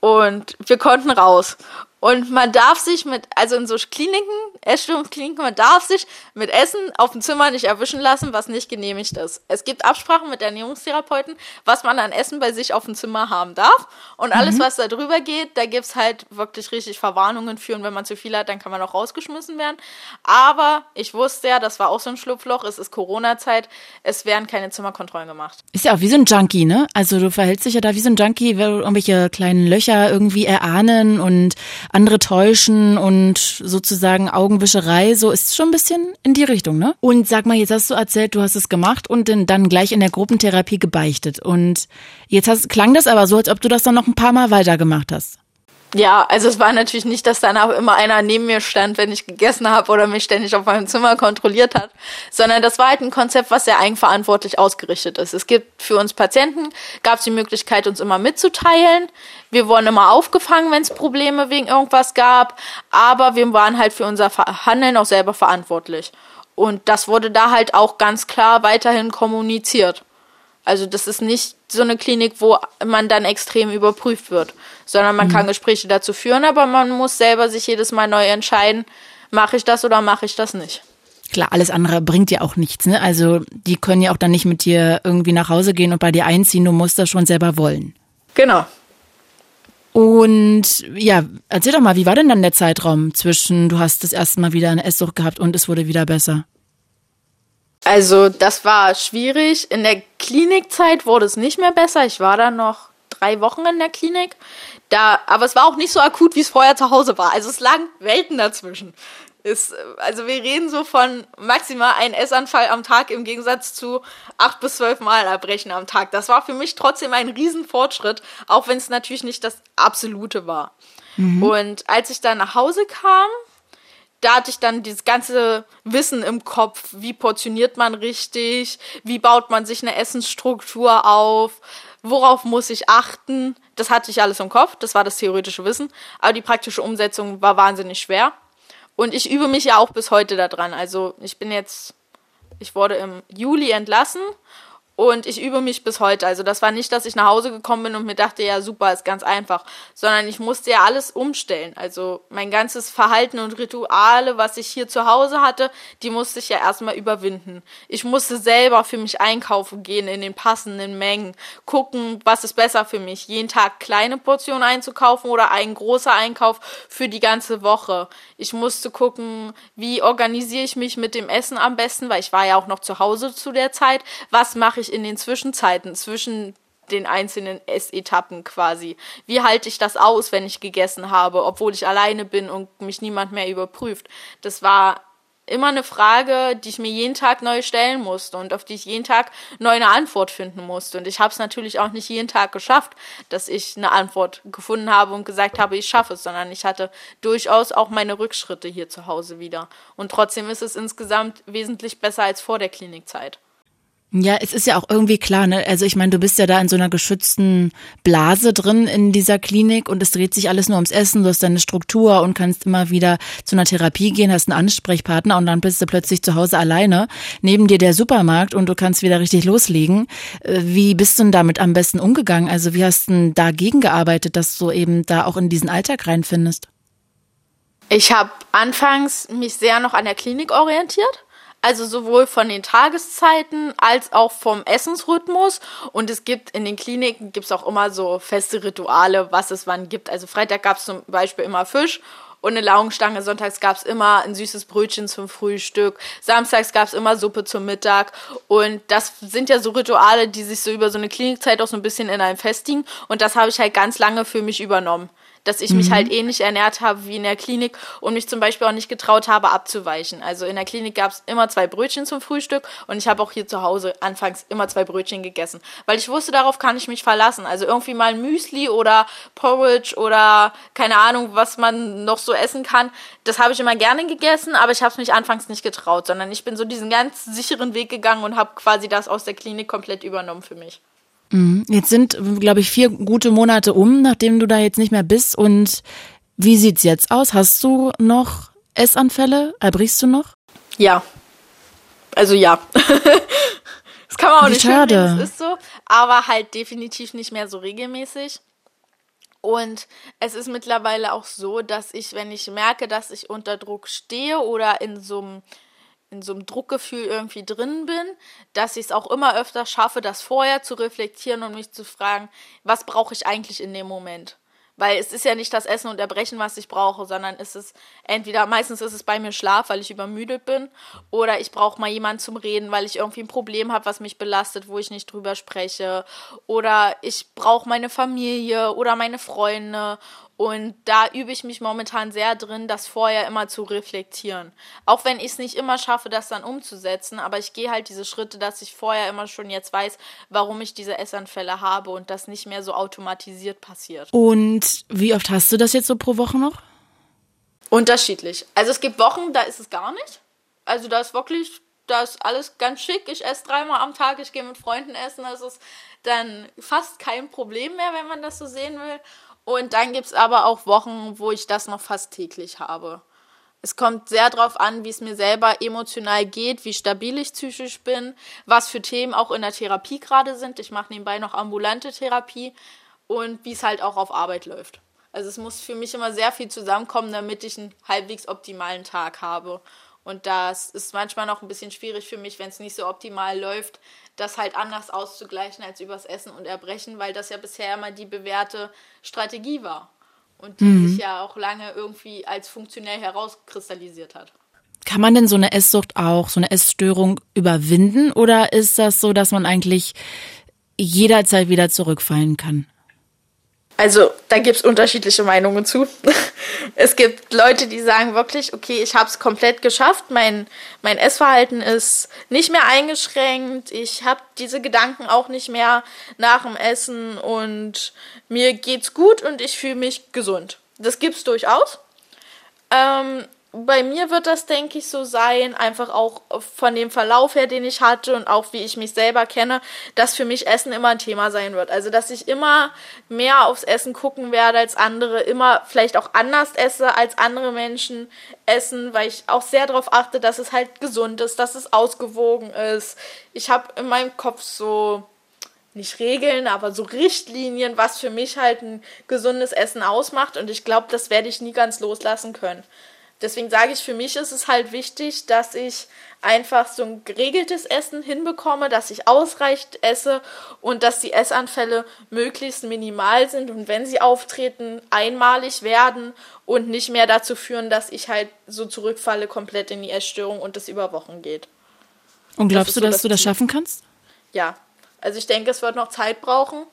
und wir konnten raus. Und man darf sich mit, also in so Kliniken, Essstörungskliniken, man darf sich mit Essen auf dem Zimmer nicht erwischen lassen, was nicht genehmigt ist. Es gibt Absprachen mit Ernährungstherapeuten, was man an Essen bei sich auf dem Zimmer haben darf. Und alles, mhm. was da drüber geht, da gibt's halt wirklich richtig Verwarnungen für. Und wenn man zu viel hat, dann kann man auch rausgeschmissen werden. Aber ich wusste ja, das war auch so ein Schlupfloch, es ist Corona-Zeit, es werden keine Zimmerkontrollen gemacht. Ist ja auch wie so ein Junkie, ne? Also du verhältst dich ja da wie so ein Junkie, irgendwelche kleinen Löcher irgendwie erahnen und andere täuschen und sozusagen Augenwischerei, so ist schon ein bisschen in die Richtung, ne? Und sag mal, jetzt hast du erzählt, du hast es gemacht und dann gleich in der Gruppentherapie gebeichtet. Und jetzt hast, klang das aber so, als ob du das dann noch ein paar Mal weitergemacht hast. Ja, also es war natürlich nicht, dass danach immer einer neben mir stand, wenn ich gegessen habe oder mich ständig auf meinem Zimmer kontrolliert hat, sondern das war halt ein Konzept, was sehr eigenverantwortlich ausgerichtet ist. Es gibt für uns Patienten, gab es die Möglichkeit, uns immer mitzuteilen. Wir wurden immer aufgefangen, wenn es Probleme wegen irgendwas gab, aber wir waren halt für unser Handeln auch selber verantwortlich. Und das wurde da halt auch ganz klar weiterhin kommuniziert. Also das ist nicht so eine Klinik, wo man dann extrem überprüft wird, sondern man mhm. kann Gespräche dazu führen, aber man muss selber sich jedes Mal neu entscheiden, mache ich das oder mache ich das nicht. Klar, alles andere bringt ja auch nichts, ne? Also die können ja auch dann nicht mit dir irgendwie nach Hause gehen und bei dir einziehen, du musst das schon selber wollen. Genau. Und ja, erzähl doch mal, wie war denn dann der Zeitraum zwischen, du hast das erste Mal wieder eine Esssucht gehabt und es wurde wieder besser? Also das war schwierig. In der Klinikzeit wurde es nicht mehr besser. Ich war dann noch drei Wochen in der Klinik. Da, aber es war auch nicht so akut, wie es vorher zu Hause war. Also es lagen Welten dazwischen. Ist, also wir reden so von maximal ein Essanfall am Tag im Gegensatz zu acht bis zwölf Mal erbrechen am Tag. Das war für mich trotzdem ein Riesenfortschritt, auch wenn es natürlich nicht das Absolute war. Mhm. Und als ich dann nach Hause kam, da hatte ich dann dieses ganze Wissen im Kopf, wie portioniert man richtig, wie baut man sich eine Essensstruktur auf, worauf muss ich achten. Das hatte ich alles im Kopf, das war das theoretische Wissen, aber die praktische Umsetzung war wahnsinnig schwer. Und ich übe mich ja auch bis heute daran. Also ich bin jetzt, ich wurde im Juli entlassen und ich übe mich bis heute. Also das war nicht, dass ich nach Hause gekommen bin und mir dachte, ja super, ist ganz einfach, sondern ich musste ja alles umstellen. Also mein ganzes Verhalten und Rituale, was ich hier zu Hause hatte, die musste ich ja erstmal überwinden. Ich musste selber für mich einkaufen gehen in den passenden Mengen, gucken, was ist besser für mich, jeden Tag kleine Portionen einzukaufen oder ein großer Einkauf für die ganze Woche. Ich musste gucken, wie organisiere ich mich mit dem Essen am besten, weil ich war ja auch noch zu Hause zu der Zeit. Was mache ich ich in den Zwischenzeiten zwischen den einzelnen Essetappen quasi? Wie halte ich das aus, wenn ich gegessen habe, obwohl ich alleine bin und mich niemand mehr überprüft? Das war immer eine Frage, die ich mir jeden Tag neu stellen musste und auf die ich jeden Tag neu eine Antwort finden musste. Und ich habe es natürlich auch nicht jeden Tag geschafft, dass ich eine Antwort gefunden habe und gesagt habe, ich schaffe es, sondern ich hatte durchaus auch meine Rückschritte hier zu Hause wieder. Und trotzdem ist es insgesamt wesentlich besser als vor der Klinikzeit. Ja, es ist ja auch irgendwie klar, ne? Also ich meine, du bist ja da in so einer geschützten Blase drin in dieser Klinik und es dreht sich alles nur ums Essen, du hast deine Struktur und kannst immer wieder zu einer Therapie gehen, hast einen Ansprechpartner und dann bist du plötzlich zu Hause alleine, neben dir der Supermarkt und du kannst wieder richtig loslegen. Äh, wie bist du denn damit am besten umgegangen? Also wie hast du denn dagegen gearbeitet, dass du eben da auch in diesen Alltag reinfindest? Ich habe anfangs mich sehr noch an der Klinik orientiert also sowohl von den Tageszeiten als auch vom Essensrhythmus. Und es gibt in den Kliniken gibt's auch immer so feste Rituale, was es wann gibt. Also Freitag gab's zum Beispiel immer Fisch und eine Laugenstange. Sonntags gab's immer ein süßes Brötchen zum Frühstück. Samstags gab's immer Suppe zum Mittag. Und das sind ja so Rituale, die sich so über so eine Klinikzeit auch so ein bisschen in einem festigen. Und das habe ich halt ganz lange für mich übernommen dass ich mhm. mich halt ähnlich ernährt habe wie in der Klinik und mich zum Beispiel auch nicht getraut habe, abzuweichen. Also in der Klinik gab es immer zwei Brötchen zum Frühstück und ich habe auch hier zu Hause anfangs immer zwei Brötchen gegessen, weil ich wusste, darauf kann ich mich verlassen. Also irgendwie mal Müsli oder Porridge oder keine Ahnung, was man noch so essen kann, das habe ich immer gerne gegessen, aber ich habe es mich anfangs nicht getraut, sondern ich bin so diesen ganz sicheren Weg gegangen und habe quasi das aus der Klinik komplett übernommen für mich. Mhm. Jetzt sind, glaube ich, vier gute Monate um, nachdem du da jetzt nicht mehr bist. Und wie sieht's jetzt aus? Hast du noch Essanfälle? Erbrichst du noch? Ja. Also ja. das kann man auch wie nicht schade. Hören, das ist so, aber halt definitiv nicht mehr so regelmäßig. Und es ist mittlerweile auch so, dass ich, wenn ich merke, dass ich unter Druck stehe oder in so einem in so einem Druckgefühl irgendwie drin bin, dass ich es auch immer öfter schaffe, das vorher zu reflektieren und mich zu fragen, was brauche ich eigentlich in dem Moment? Weil es ist ja nicht das Essen und Erbrechen, was ich brauche, sondern es ist entweder, meistens ist es bei mir Schlaf, weil ich übermüdet bin, oder ich brauche mal jemanden zum Reden, weil ich irgendwie ein Problem habe, was mich belastet, wo ich nicht drüber spreche, oder ich brauche meine Familie oder meine Freunde Und da übe ich mich momentan sehr drin, das vorher immer zu reflektieren. Auch wenn ich es nicht immer schaffe, das dann umzusetzen, aber ich gehe halt diese Schritte, dass ich vorher immer schon jetzt weiß, warum ich diese Essanfälle habe und das nicht mehr so automatisiert passiert. Und wie oft hast du das jetzt so pro Woche noch? Unterschiedlich. Also es gibt Wochen, da ist es gar nicht. Also da ist wirklich, da ist alles ganz schick. Ich esse dreimal am Tag, ich gehe mit Freunden essen. Das ist dann fast kein Problem mehr, wenn man das so sehen will. Und dann gibt es aber auch Wochen, wo ich das noch fast täglich habe. Es kommt sehr darauf an, wie es mir selber emotional geht, wie stabil ich psychisch bin, was für Themen auch in der Therapie gerade sind. Ich mache nebenbei noch ambulante Therapie und wie es halt auch auf Arbeit läuft. Also es muss für mich immer sehr viel zusammenkommen, damit ich einen halbwegs optimalen Tag habe. Und das ist manchmal noch ein bisschen schwierig für mich, wenn es nicht so optimal läuft, das halt anders auszugleichen als übers Essen und Erbrechen, weil das ja bisher immer die bewährte Strategie war und die mhm. sich ja auch lange irgendwie als funktionell herauskristallisiert hat. Kann man denn so eine Esssucht auch, so eine Essstörung überwinden oder ist das so, dass man eigentlich jederzeit wieder zurückfallen kann? Also da gibt es unterschiedliche Meinungen zu. es gibt Leute, die sagen wirklich, okay, ich habe es komplett geschafft, mein, mein Essverhalten ist nicht mehr eingeschränkt, ich habe diese Gedanken auch nicht mehr nach dem Essen und mir geht's gut und ich fühle mich gesund. Das gibt's durchaus. Ähm, bei mir wird das, denke ich, so sein, einfach auch von dem Verlauf her, den ich hatte und auch wie ich mich selber kenne, dass für mich Essen immer ein Thema sein wird. Also, dass ich immer mehr aufs Essen gucken werde als andere, immer vielleicht auch anders esse als andere Menschen essen, weil ich auch sehr darauf achte, dass es halt gesund ist, dass es ausgewogen ist. Ich habe in meinem Kopf so nicht Regeln, aber so Richtlinien, was für mich halt ein gesundes Essen ausmacht. Und ich glaube, das werde ich nie ganz loslassen können. Deswegen sage ich, für mich ist es halt wichtig, dass ich einfach so ein geregeltes Essen hinbekomme, dass ich ausreichend esse und dass die Essanfälle möglichst minimal sind und wenn sie auftreten, einmalig werden und nicht mehr dazu führen, dass ich halt so zurückfalle komplett in die Essstörung und es über Wochen geht. Und glaubst das du, dass das du das schaffen kannst? Ja. Also ich denke, es wird noch Zeit brauchen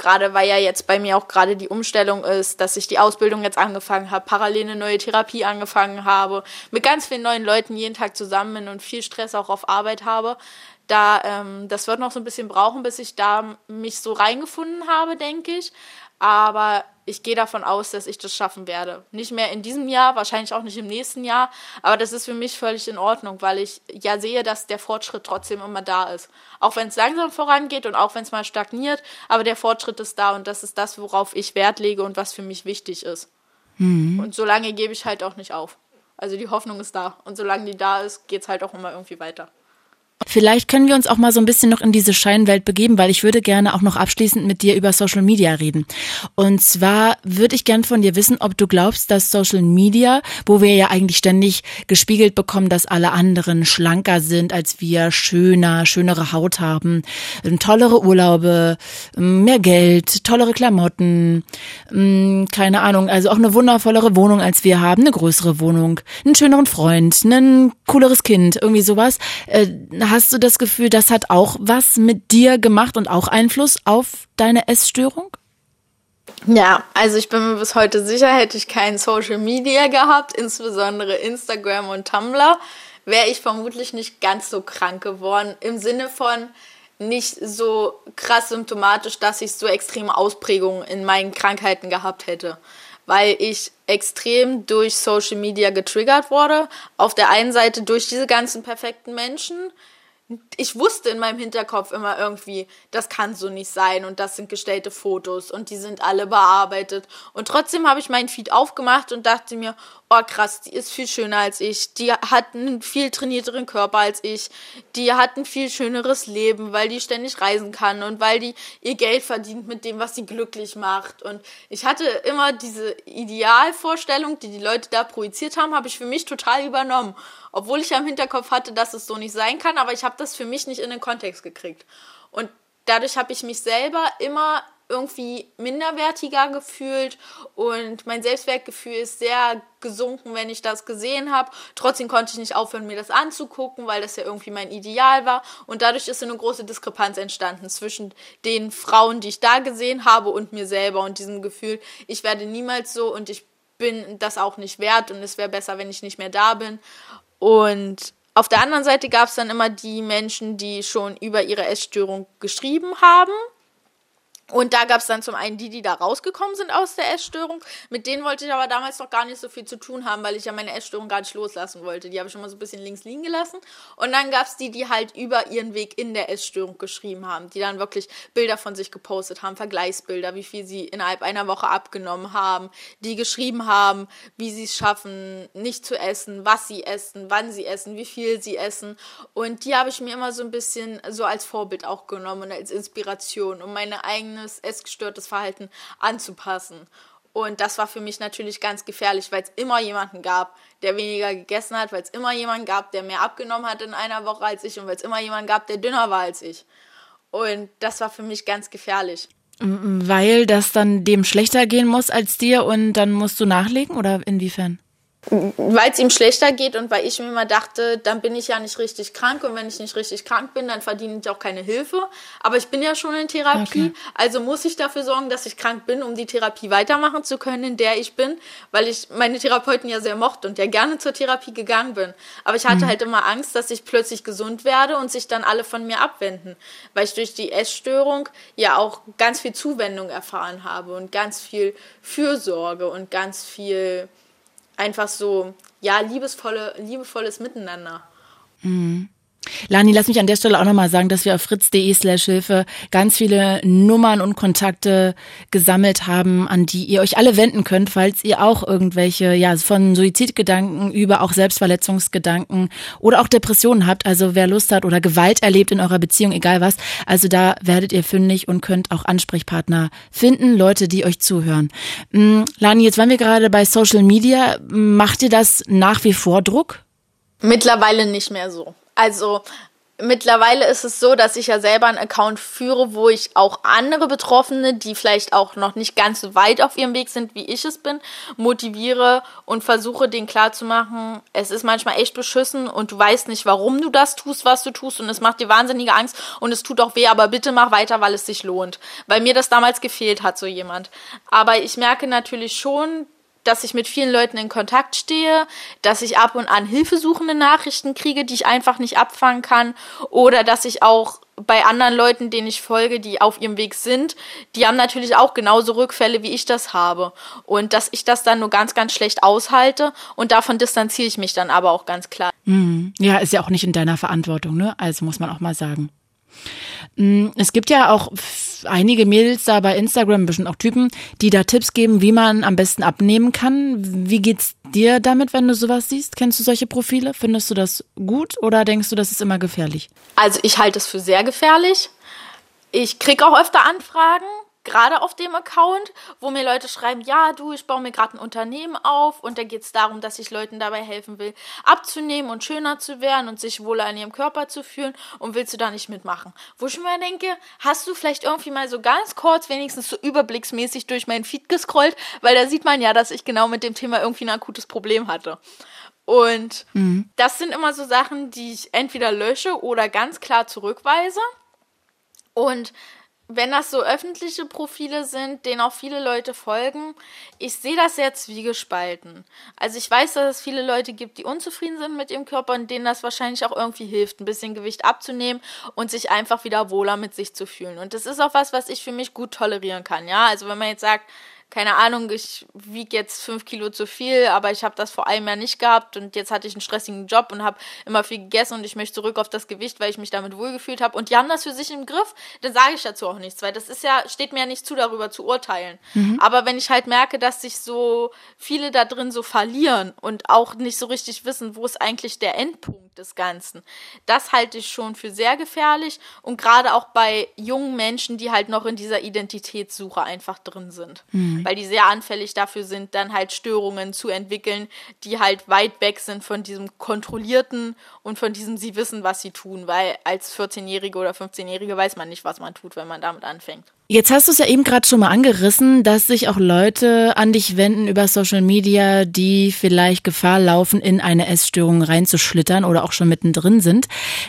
gerade weil ja jetzt bei mir auch gerade die Umstellung ist, dass ich die Ausbildung jetzt angefangen habe, parallel eine neue Therapie angefangen habe, mit ganz vielen neuen Leuten jeden Tag zusammen bin und viel Stress auch auf Arbeit habe. Da, ähm, das wird noch so ein bisschen brauchen, bis ich da mich so reingefunden habe, denke ich. Aber ich gehe davon aus, dass ich das schaffen werde. Nicht mehr in diesem Jahr, wahrscheinlich auch nicht im nächsten Jahr, aber das ist für mich völlig in Ordnung, weil ich ja sehe, dass der Fortschritt trotzdem immer da ist. Auch wenn es langsam vorangeht und auch wenn es mal stagniert, aber der Fortschritt ist da und das ist das, worauf ich Wert lege und was für mich wichtig ist. Mhm. Und solange gebe ich halt auch nicht auf. Also die Hoffnung ist da und solange die da ist, geht es halt auch immer irgendwie weiter. Vielleicht können wir uns auch mal so ein bisschen noch in diese Scheinwelt begeben, weil ich würde gerne auch noch abschließend mit dir über Social Media reden. Und zwar würde ich gern von dir wissen, ob du glaubst, dass Social Media, wo wir ja eigentlich ständig gespiegelt bekommen, dass alle anderen schlanker sind als wir, schöner, schönere Haut haben, ähm, tollere Urlaube, ähm, mehr Geld, tollere Klamotten, ähm, keine Ahnung, also auch eine wundervollere Wohnung als wir haben, eine größere Wohnung, einen schöneren Freund, ein cooleres Kind, irgendwie sowas äh, Hast du das Gefühl, das hat auch was mit dir gemacht und auch Einfluss auf deine Essstörung? Ja, also ich bin mir bis heute sicher, hätte ich kein Social Media gehabt, insbesondere Instagram und Tumblr, wäre ich vermutlich nicht ganz so krank geworden. Im Sinne von nicht so krass symptomatisch, dass ich so extreme Ausprägungen in meinen Krankheiten gehabt hätte weil ich extrem durch Social Media getriggert wurde. Auf der einen Seite durch diese ganzen perfekten Menschen, ich wusste in meinem Hinterkopf immer irgendwie, das kann so nicht sein und das sind gestellte Fotos und die sind alle bearbeitet. Und trotzdem habe ich meinen Feed aufgemacht und dachte mir, oh krass, die ist viel schöner als ich, die hat einen viel trainierteren Körper als ich, die hat ein viel schöneres Leben, weil die ständig reisen kann und weil die ihr Geld verdient mit dem, was sie glücklich macht. Und ich hatte immer diese Idealvorstellung, die die Leute da projiziert haben, habe ich für mich total übernommen. Obwohl ich ja im Hinterkopf hatte, dass es so nicht sein kann, aber ich habe das für mich nicht in den Kontext gekriegt. Und dadurch habe ich mich selber immer irgendwie minderwertiger gefühlt und mein Selbstwertgefühl ist sehr gesunken, wenn ich das gesehen habe. Trotzdem konnte ich nicht aufhören, mir das anzugucken, weil das ja irgendwie mein Ideal war. Und dadurch ist eine große Diskrepanz entstanden zwischen den Frauen, die ich da gesehen habe und mir selber und diesem Gefühl, ich werde niemals so und ich bin das auch nicht wert und es wäre besser, wenn ich nicht mehr da bin. Und auf der anderen Seite gab es dann immer die Menschen, die schon über ihre Essstörung geschrieben haben und da gab es dann zum einen die, die da rausgekommen sind aus der Essstörung. Mit denen wollte ich aber damals noch gar nicht so viel zu tun haben, weil ich ja meine Essstörung gar nicht loslassen wollte. Die habe ich schon mal so ein bisschen links liegen gelassen. Und dann gab es die, die halt über ihren Weg in der Essstörung geschrieben haben, die dann wirklich Bilder von sich gepostet haben, Vergleichsbilder, wie viel sie innerhalb einer Woche abgenommen haben, die geschrieben haben, wie sie es schaffen, nicht zu essen, was sie essen, wann sie essen, wie viel sie essen. Und die habe ich mir immer so ein bisschen so als Vorbild auch genommen und als Inspiration, um meine eigene eigenes essgestörtes Verhalten anzupassen. Und das war für mich natürlich ganz gefährlich, weil es immer jemanden gab, der weniger gegessen hat, weil es immer jemanden gab, der mehr abgenommen hat in einer Woche als ich und weil es immer jemanden gab, der dünner war als ich. Und das war für mich ganz gefährlich. Weil das dann dem schlechter gehen muss als dir und dann musst du nachlegen oder inwiefern? Weil es ihm schlechter geht und weil ich mir immer dachte, dann bin ich ja nicht richtig krank und wenn ich nicht richtig krank bin, dann verdiene ich auch keine Hilfe. Aber ich bin ja schon in Therapie, okay. also muss ich dafür sorgen, dass ich krank bin, um die Therapie weitermachen zu können, in der ich bin, weil ich meine Therapeuten ja sehr mochte und ja gerne zur Therapie gegangen bin. Aber ich hatte mhm. halt immer Angst, dass ich plötzlich gesund werde und sich dann alle von mir abwenden, weil ich durch die Essstörung ja auch ganz viel Zuwendung erfahren habe und ganz viel Fürsorge und ganz viel einfach so, ja, liebesvolle, liebevolles Miteinander. Mhm. Lani, lass mich an der Stelle auch nochmal sagen, dass wir auf fritz.de slash Hilfe ganz viele Nummern und Kontakte gesammelt haben, an die ihr euch alle wenden könnt, falls ihr auch irgendwelche, ja, von Suizidgedanken über auch Selbstverletzungsgedanken oder auch Depressionen habt. Also wer Lust hat oder Gewalt erlebt in eurer Beziehung, egal was. Also da werdet ihr fündig und könnt auch Ansprechpartner finden, Leute, die euch zuhören. Mm, Lani, jetzt waren wir gerade bei Social Media. Macht ihr das nach wie vor Druck? Mittlerweile nicht mehr so. Also mittlerweile ist es so, dass ich ja selber einen Account führe, wo ich auch andere Betroffene, die vielleicht auch noch nicht ganz so weit auf ihrem Weg sind, wie ich es bin, motiviere und versuche denen klarzumachen, es ist manchmal echt beschissen und du weißt nicht, warum du das tust, was du tust und es macht dir wahnsinnige Angst und es tut auch weh, aber bitte mach weiter, weil es sich lohnt. Weil mir das damals gefehlt hat, so jemand. Aber ich merke natürlich schon, dass ich mit vielen Leuten in Kontakt stehe, dass ich ab und an hilfesuchende Nachrichten kriege, die ich einfach nicht abfangen kann, oder dass ich auch bei anderen Leuten, denen ich folge, die auf ihrem Weg sind, die haben natürlich auch genauso Rückfälle, wie ich das habe. Und dass ich das dann nur ganz, ganz schlecht aushalte und davon distanziere ich mich dann aber auch ganz klar. Mhm. Ja, ist ja auch nicht in deiner Verantwortung, ne? Also muss man auch mal sagen. Mm, es gibt ja auch einige Mädels da bei Instagram, bestimmt auch Typen, die da Tipps geben, wie man am besten abnehmen kann. Wie geht's dir damit, wenn du sowas siehst? Kennst du solche Profile? Findest du das gut oder denkst du, das ist immer gefährlich? Also ich halte es für sehr gefährlich. Ich kriege auch öfter Anfragen gerade auf dem Account, wo mir Leute schreiben, ja, du, ich baue mir gerade ein Unternehmen auf und da geht es darum, dass ich Leuten dabei helfen will, abzunehmen und schöner zu werden und sich wohler in ihrem Körper zu fühlen und willst du da nicht mitmachen? Wo ich mir denke, hast du vielleicht irgendwie mal so ganz kurz, wenigstens so überblicksmäßig durch meinen Feed gescrollt, weil da sieht man ja, dass ich genau mit dem Thema irgendwie ein akutes Problem hatte. Und mhm. das sind immer so Sachen, die ich entweder lösche oder ganz klar zurückweise. Und wenn das so öffentliche Profile sind, denen auch viele Leute folgen, ich sehe das sehr zwiegespalten. Also ich weiß, dass es viele Leute gibt, die unzufrieden sind mit ihrem Körper und denen das wahrscheinlich auch irgendwie hilft, ein bisschen Gewicht abzunehmen und sich einfach wieder wohler mit sich zu fühlen. Und das ist auch was, was ich für mich gut tolerieren kann. Ja, also wenn man jetzt sagt, keine Ahnung, ich wiege jetzt fünf Kilo zu viel, aber ich habe das vor einem Jahr nicht gehabt und jetzt hatte ich einen stressigen Job und habe immer viel gegessen und ich möchte zurück auf das Gewicht, weil ich mich damit wohlgefühlt habe und die haben das für sich im Griff, dann sage ich dazu auch nichts, weil das ist ja, steht mir ja nicht zu, darüber zu urteilen. Mhm. Aber wenn ich halt merke, dass sich so viele da drin so verlieren und auch nicht so richtig wissen, wo ist eigentlich der Endpunkt des Ganzen, das halte ich schon für sehr gefährlich und gerade auch bei jungen Menschen, die halt noch in dieser Identitätssuche einfach drin sind. Mhm. Mhm. weil die sehr anfällig dafür sind, dann halt Störungen zu entwickeln, die halt weit weg sind von diesem kontrollierten und von diesem sie wissen, was sie tun, weil als 14-Jährige oder 15-Jährige weiß man nicht, was man tut, wenn man damit anfängt. Jetzt hast du es ja eben gerade schon mal angerissen, dass sich auch Leute an dich wenden über Social Media, die vielleicht Gefahr laufen, in eine Essstörung reinzuschlittern oder auch schon mittendrin sind.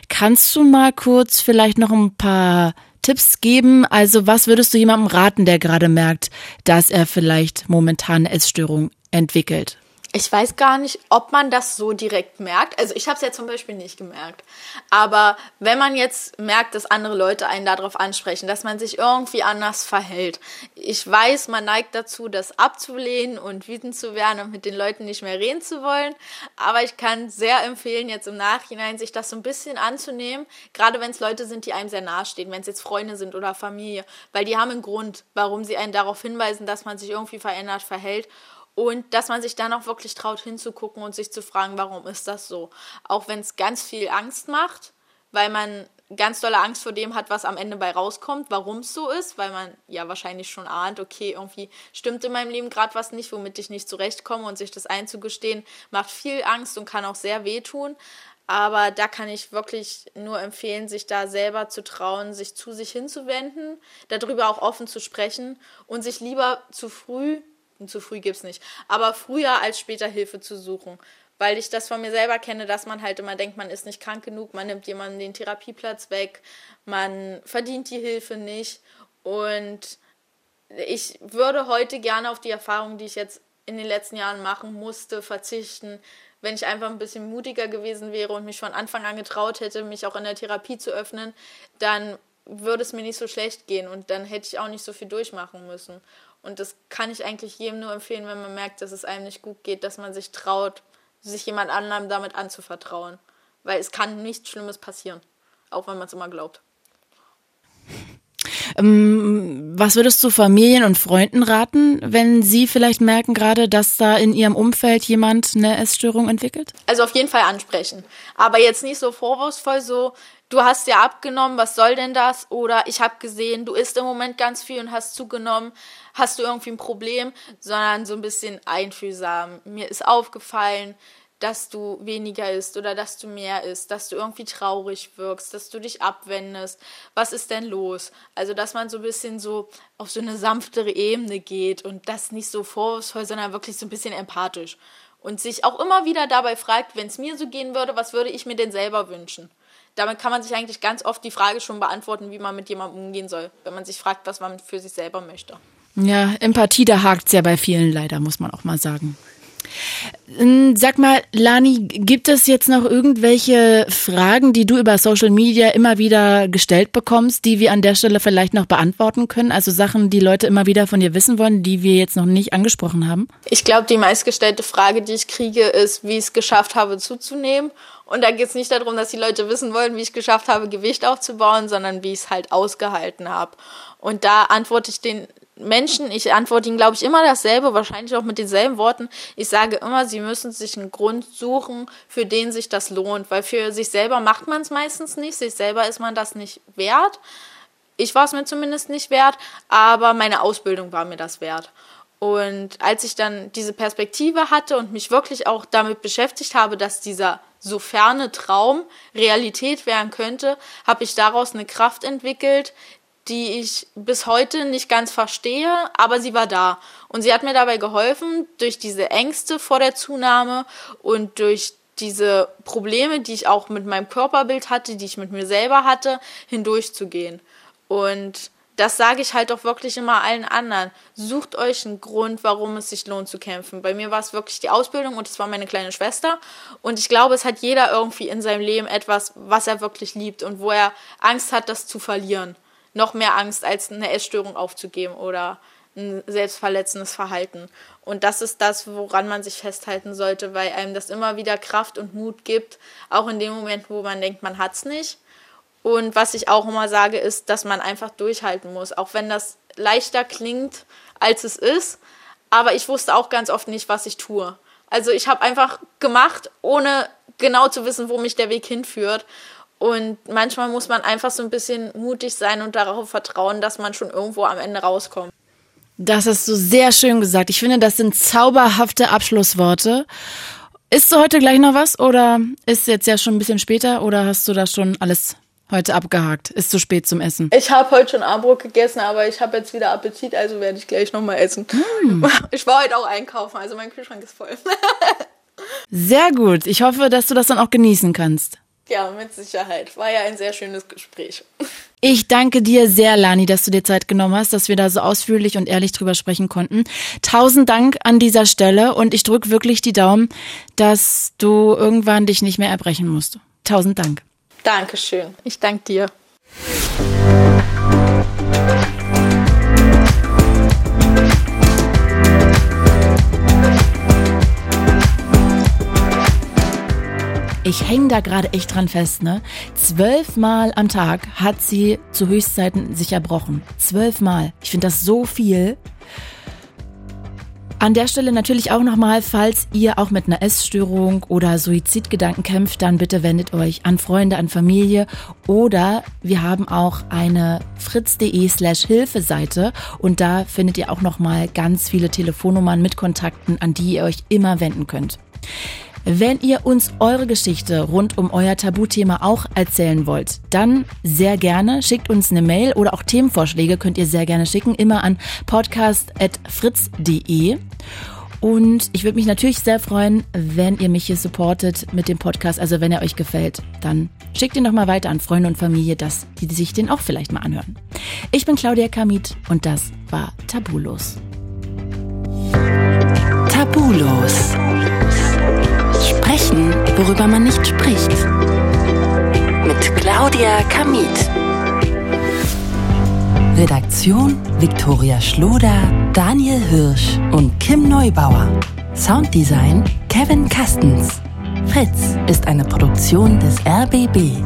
Kannst du mal kurz vielleicht noch ein paar Tipps geben? Also was würdest du jemandem raten, der gerade merkt, dass er vielleicht momentan eine Essstörung entwickelt? Ich weiß gar nicht, ob man das so direkt merkt. Also ich habe es ja zum Beispiel nicht gemerkt. Aber wenn man jetzt merkt, dass andere Leute einen darauf ansprechen, dass man sich irgendwie anders verhält. Ich weiß, man neigt dazu, das abzulehnen und wütend zu werden und mit den Leuten nicht mehr reden zu wollen. Aber ich kann sehr empfehlen, jetzt im Nachhinein sich das so ein bisschen anzunehmen. Gerade wenn es Leute sind, die einem sehr nahestehen, wenn es jetzt Freunde sind oder Familie. Weil die haben einen Grund, warum sie einen darauf hinweisen, dass man sich irgendwie verändert verhält. Und dass man sich dann auch wirklich traut hinzugucken und sich zu fragen, warum ist das so? Auch wenn es ganz viel Angst macht, weil man ganz dolle Angst vor dem hat, was am Ende bei rauskommt, warum es so ist, weil man ja wahrscheinlich schon ahnt, okay, irgendwie stimmt in meinem Leben gerade was nicht, womit ich nicht zurechtkomme und sich das einzugestehen, macht viel Angst und kann auch sehr wehtun. Aber da kann ich wirklich nur empfehlen, sich da selber zu trauen, sich zu sich hinzuwenden, darüber auch offen zu sprechen und sich lieber zu früh zu früh gibt es nicht. Aber früher als später Hilfe zu suchen. Weil ich das von mir selber kenne, dass man halt immer denkt, man ist nicht krank genug, man nimmt jemandem den Therapieplatz weg, man verdient die Hilfe nicht. Und ich würde heute gerne auf die Erfahrung, die ich jetzt in den letzten Jahren machen musste, verzichten, wenn ich einfach ein bisschen mutiger gewesen wäre und mich von Anfang an getraut hätte, mich auch in der Therapie zu öffnen, dann würde es mir nicht so schlecht gehen und dann hätte ich auch nicht so viel durchmachen müssen. Und das kann ich eigentlich jedem nur empfehlen, wenn man merkt, dass es einem nicht gut geht, dass man sich traut, sich jemand anderem damit anzuvertrauen. Weil es kann nichts Schlimmes passieren, auch wenn man es immer glaubt. Ähm, was würdest du Familien und Freunden raten, wenn sie vielleicht merken gerade, dass da in ihrem Umfeld jemand eine Essstörung entwickelt? Also auf jeden Fall ansprechen. Aber jetzt nicht so vorwurfsvoll so, du hast ja abgenommen, was soll denn das? Oder ich habe gesehen, du isst im Moment ganz viel und hast zugenommen, hast du irgendwie ein Problem? Sondern so ein bisschen einfühlsam. Mir ist aufgefallen, dass du weniger isst oder dass du mehr isst, dass du irgendwie traurig wirkst, dass du dich abwendest. Was ist denn los? Also, dass man so ein bisschen so auf so eine sanftere Ebene geht und das nicht so vorwurfsvoll, sondern wirklich so ein bisschen empathisch. Und sich auch immer wieder dabei fragt, wenn es mir so gehen würde, was würde ich mir denn selber wünschen? Damit kann man sich eigentlich ganz oft die Frage schon beantworten, wie man mit jemandem umgehen soll, wenn man sich fragt, was man für sich selber möchte. Ja, Empathie, da hakt es ja bei vielen leider, muss man auch mal sagen. Ähm, sag mal, Lani, gibt es jetzt noch irgendwelche Fragen, die du über Social Media immer wieder gestellt bekommst, die wir an der Stelle vielleicht noch beantworten können? Also Sachen, die Leute immer wieder von dir wissen wollen, die wir jetzt noch nicht angesprochen haben? Ich glaube, die meistgestellte Frage, die ich kriege, ist, wie ich es geschafft habe zuzunehmen. Und da geht es nicht darum, dass die Leute wissen wollen, wie ich es geschafft habe, Gewicht aufzubauen, sondern wie ich es halt ausgehalten habe. Und da antworte ich den Menschen, ich antworte ihnen, glaube ich, immer dasselbe, wahrscheinlich auch mit denselben Worten. Ich sage immer, sie müssen sich einen Grund suchen, für den sich das lohnt, weil für sich selber macht man es meistens nicht, sich selber ist man das nicht wert. Ich war es mir zumindest nicht wert, aber meine Ausbildung war mir das wert. Und als ich dann diese Perspektive hatte und mich wirklich auch damit beschäftigt habe, dass dieser so ferne Traum Realität werden könnte, habe ich daraus eine Kraft entwickelt, die ich bis heute nicht ganz verstehe, aber sie war da. Und sie hat mir dabei geholfen, durch diese Ängste vor der Zunahme und durch diese Probleme, die ich auch mit meinem Körperbild hatte, die ich mit mir selber hatte, hindurchzugehen. Und das sage ich halt auch wirklich immer allen anderen. Sucht euch einen Grund, warum es sich lohnt zu kämpfen. Bei mir war es wirklich die Ausbildung und es war meine kleine Schwester. Und ich glaube, es hat jeder irgendwie in seinem Leben etwas, was er wirklich liebt und wo er Angst hat, das zu verlieren noch mehr Angst, als eine Essstörung aufzugeben oder ein selbstverletzendes Verhalten. Und das ist das, woran man sich festhalten sollte, weil einem das immer wieder Kraft und Mut gibt, auch in dem Moment, wo man denkt, man hat es nicht. Und was ich auch immer sage, ist, dass man einfach durchhalten muss, auch wenn das leichter klingt, als es ist. Aber ich wusste auch ganz oft nicht, was ich tue. Also ich habe einfach gemacht, ohne genau zu wissen, wo mich der Weg hinführt. Und manchmal muss man einfach so ein bisschen mutig sein und darauf vertrauen, dass man schon irgendwo am Ende rauskommt. Das hast du sehr schön gesagt. Ich finde, das sind zauberhafte Abschlussworte. Isst du heute gleich noch was oder ist jetzt ja schon ein bisschen später oder hast du das schon alles heute abgehakt? Ist zu spät zum Essen? Ich habe heute schon Abendbrot gegessen, aber ich habe jetzt wieder Appetit, also werde ich gleich nochmal essen. Mm. Ich war heute auch einkaufen, also mein Kühlschrank ist voll. Sehr gut. Ich hoffe, dass du das dann auch genießen kannst. Ja, mit Sicherheit. War ja ein sehr schönes Gespräch. Ich danke dir sehr, Lani, dass du dir Zeit genommen hast, dass wir da so ausführlich und ehrlich drüber sprechen konnten. Tausend Dank an dieser Stelle und ich drücke wirklich die Daumen, dass du irgendwann dich nicht mehr erbrechen musst. Tausend Dank. Dankeschön. Ich danke dir. Ich hänge da gerade echt dran fest, ne? Zwölfmal am Tag hat sie zu Höchstzeiten sich erbrochen. Zwölfmal. Ich finde das so viel. An der Stelle natürlich auch nochmal, falls ihr auch mit einer Essstörung oder Suizidgedanken kämpft, dann bitte wendet euch an Freunde, an Familie oder wir haben auch eine fritz.de slash Hilfeseite und da findet ihr auch nochmal ganz viele Telefonnummern mit Kontakten, an die ihr euch immer wenden könnt. Wenn ihr uns eure Geschichte rund um euer Tabuthema auch erzählen wollt, dann sehr gerne schickt uns eine Mail oder auch Themenvorschläge könnt ihr sehr gerne schicken, immer an podcast.fritz.de. Und ich würde mich natürlich sehr freuen, wenn ihr mich hier supportet mit dem Podcast. Also wenn er euch gefällt, dann schickt ihn doch mal weiter an Freunde und Familie, dass die sich den auch vielleicht mal anhören. Ich bin Claudia Kamit und das war Tabulos. Tabulos. Sprechen, worüber man nicht spricht. Mit Claudia Kamit. Redaktion Viktoria Schloder, Daniel Hirsch und Kim Neubauer. Sounddesign Kevin Kastens. Fritz ist eine Produktion des RBB.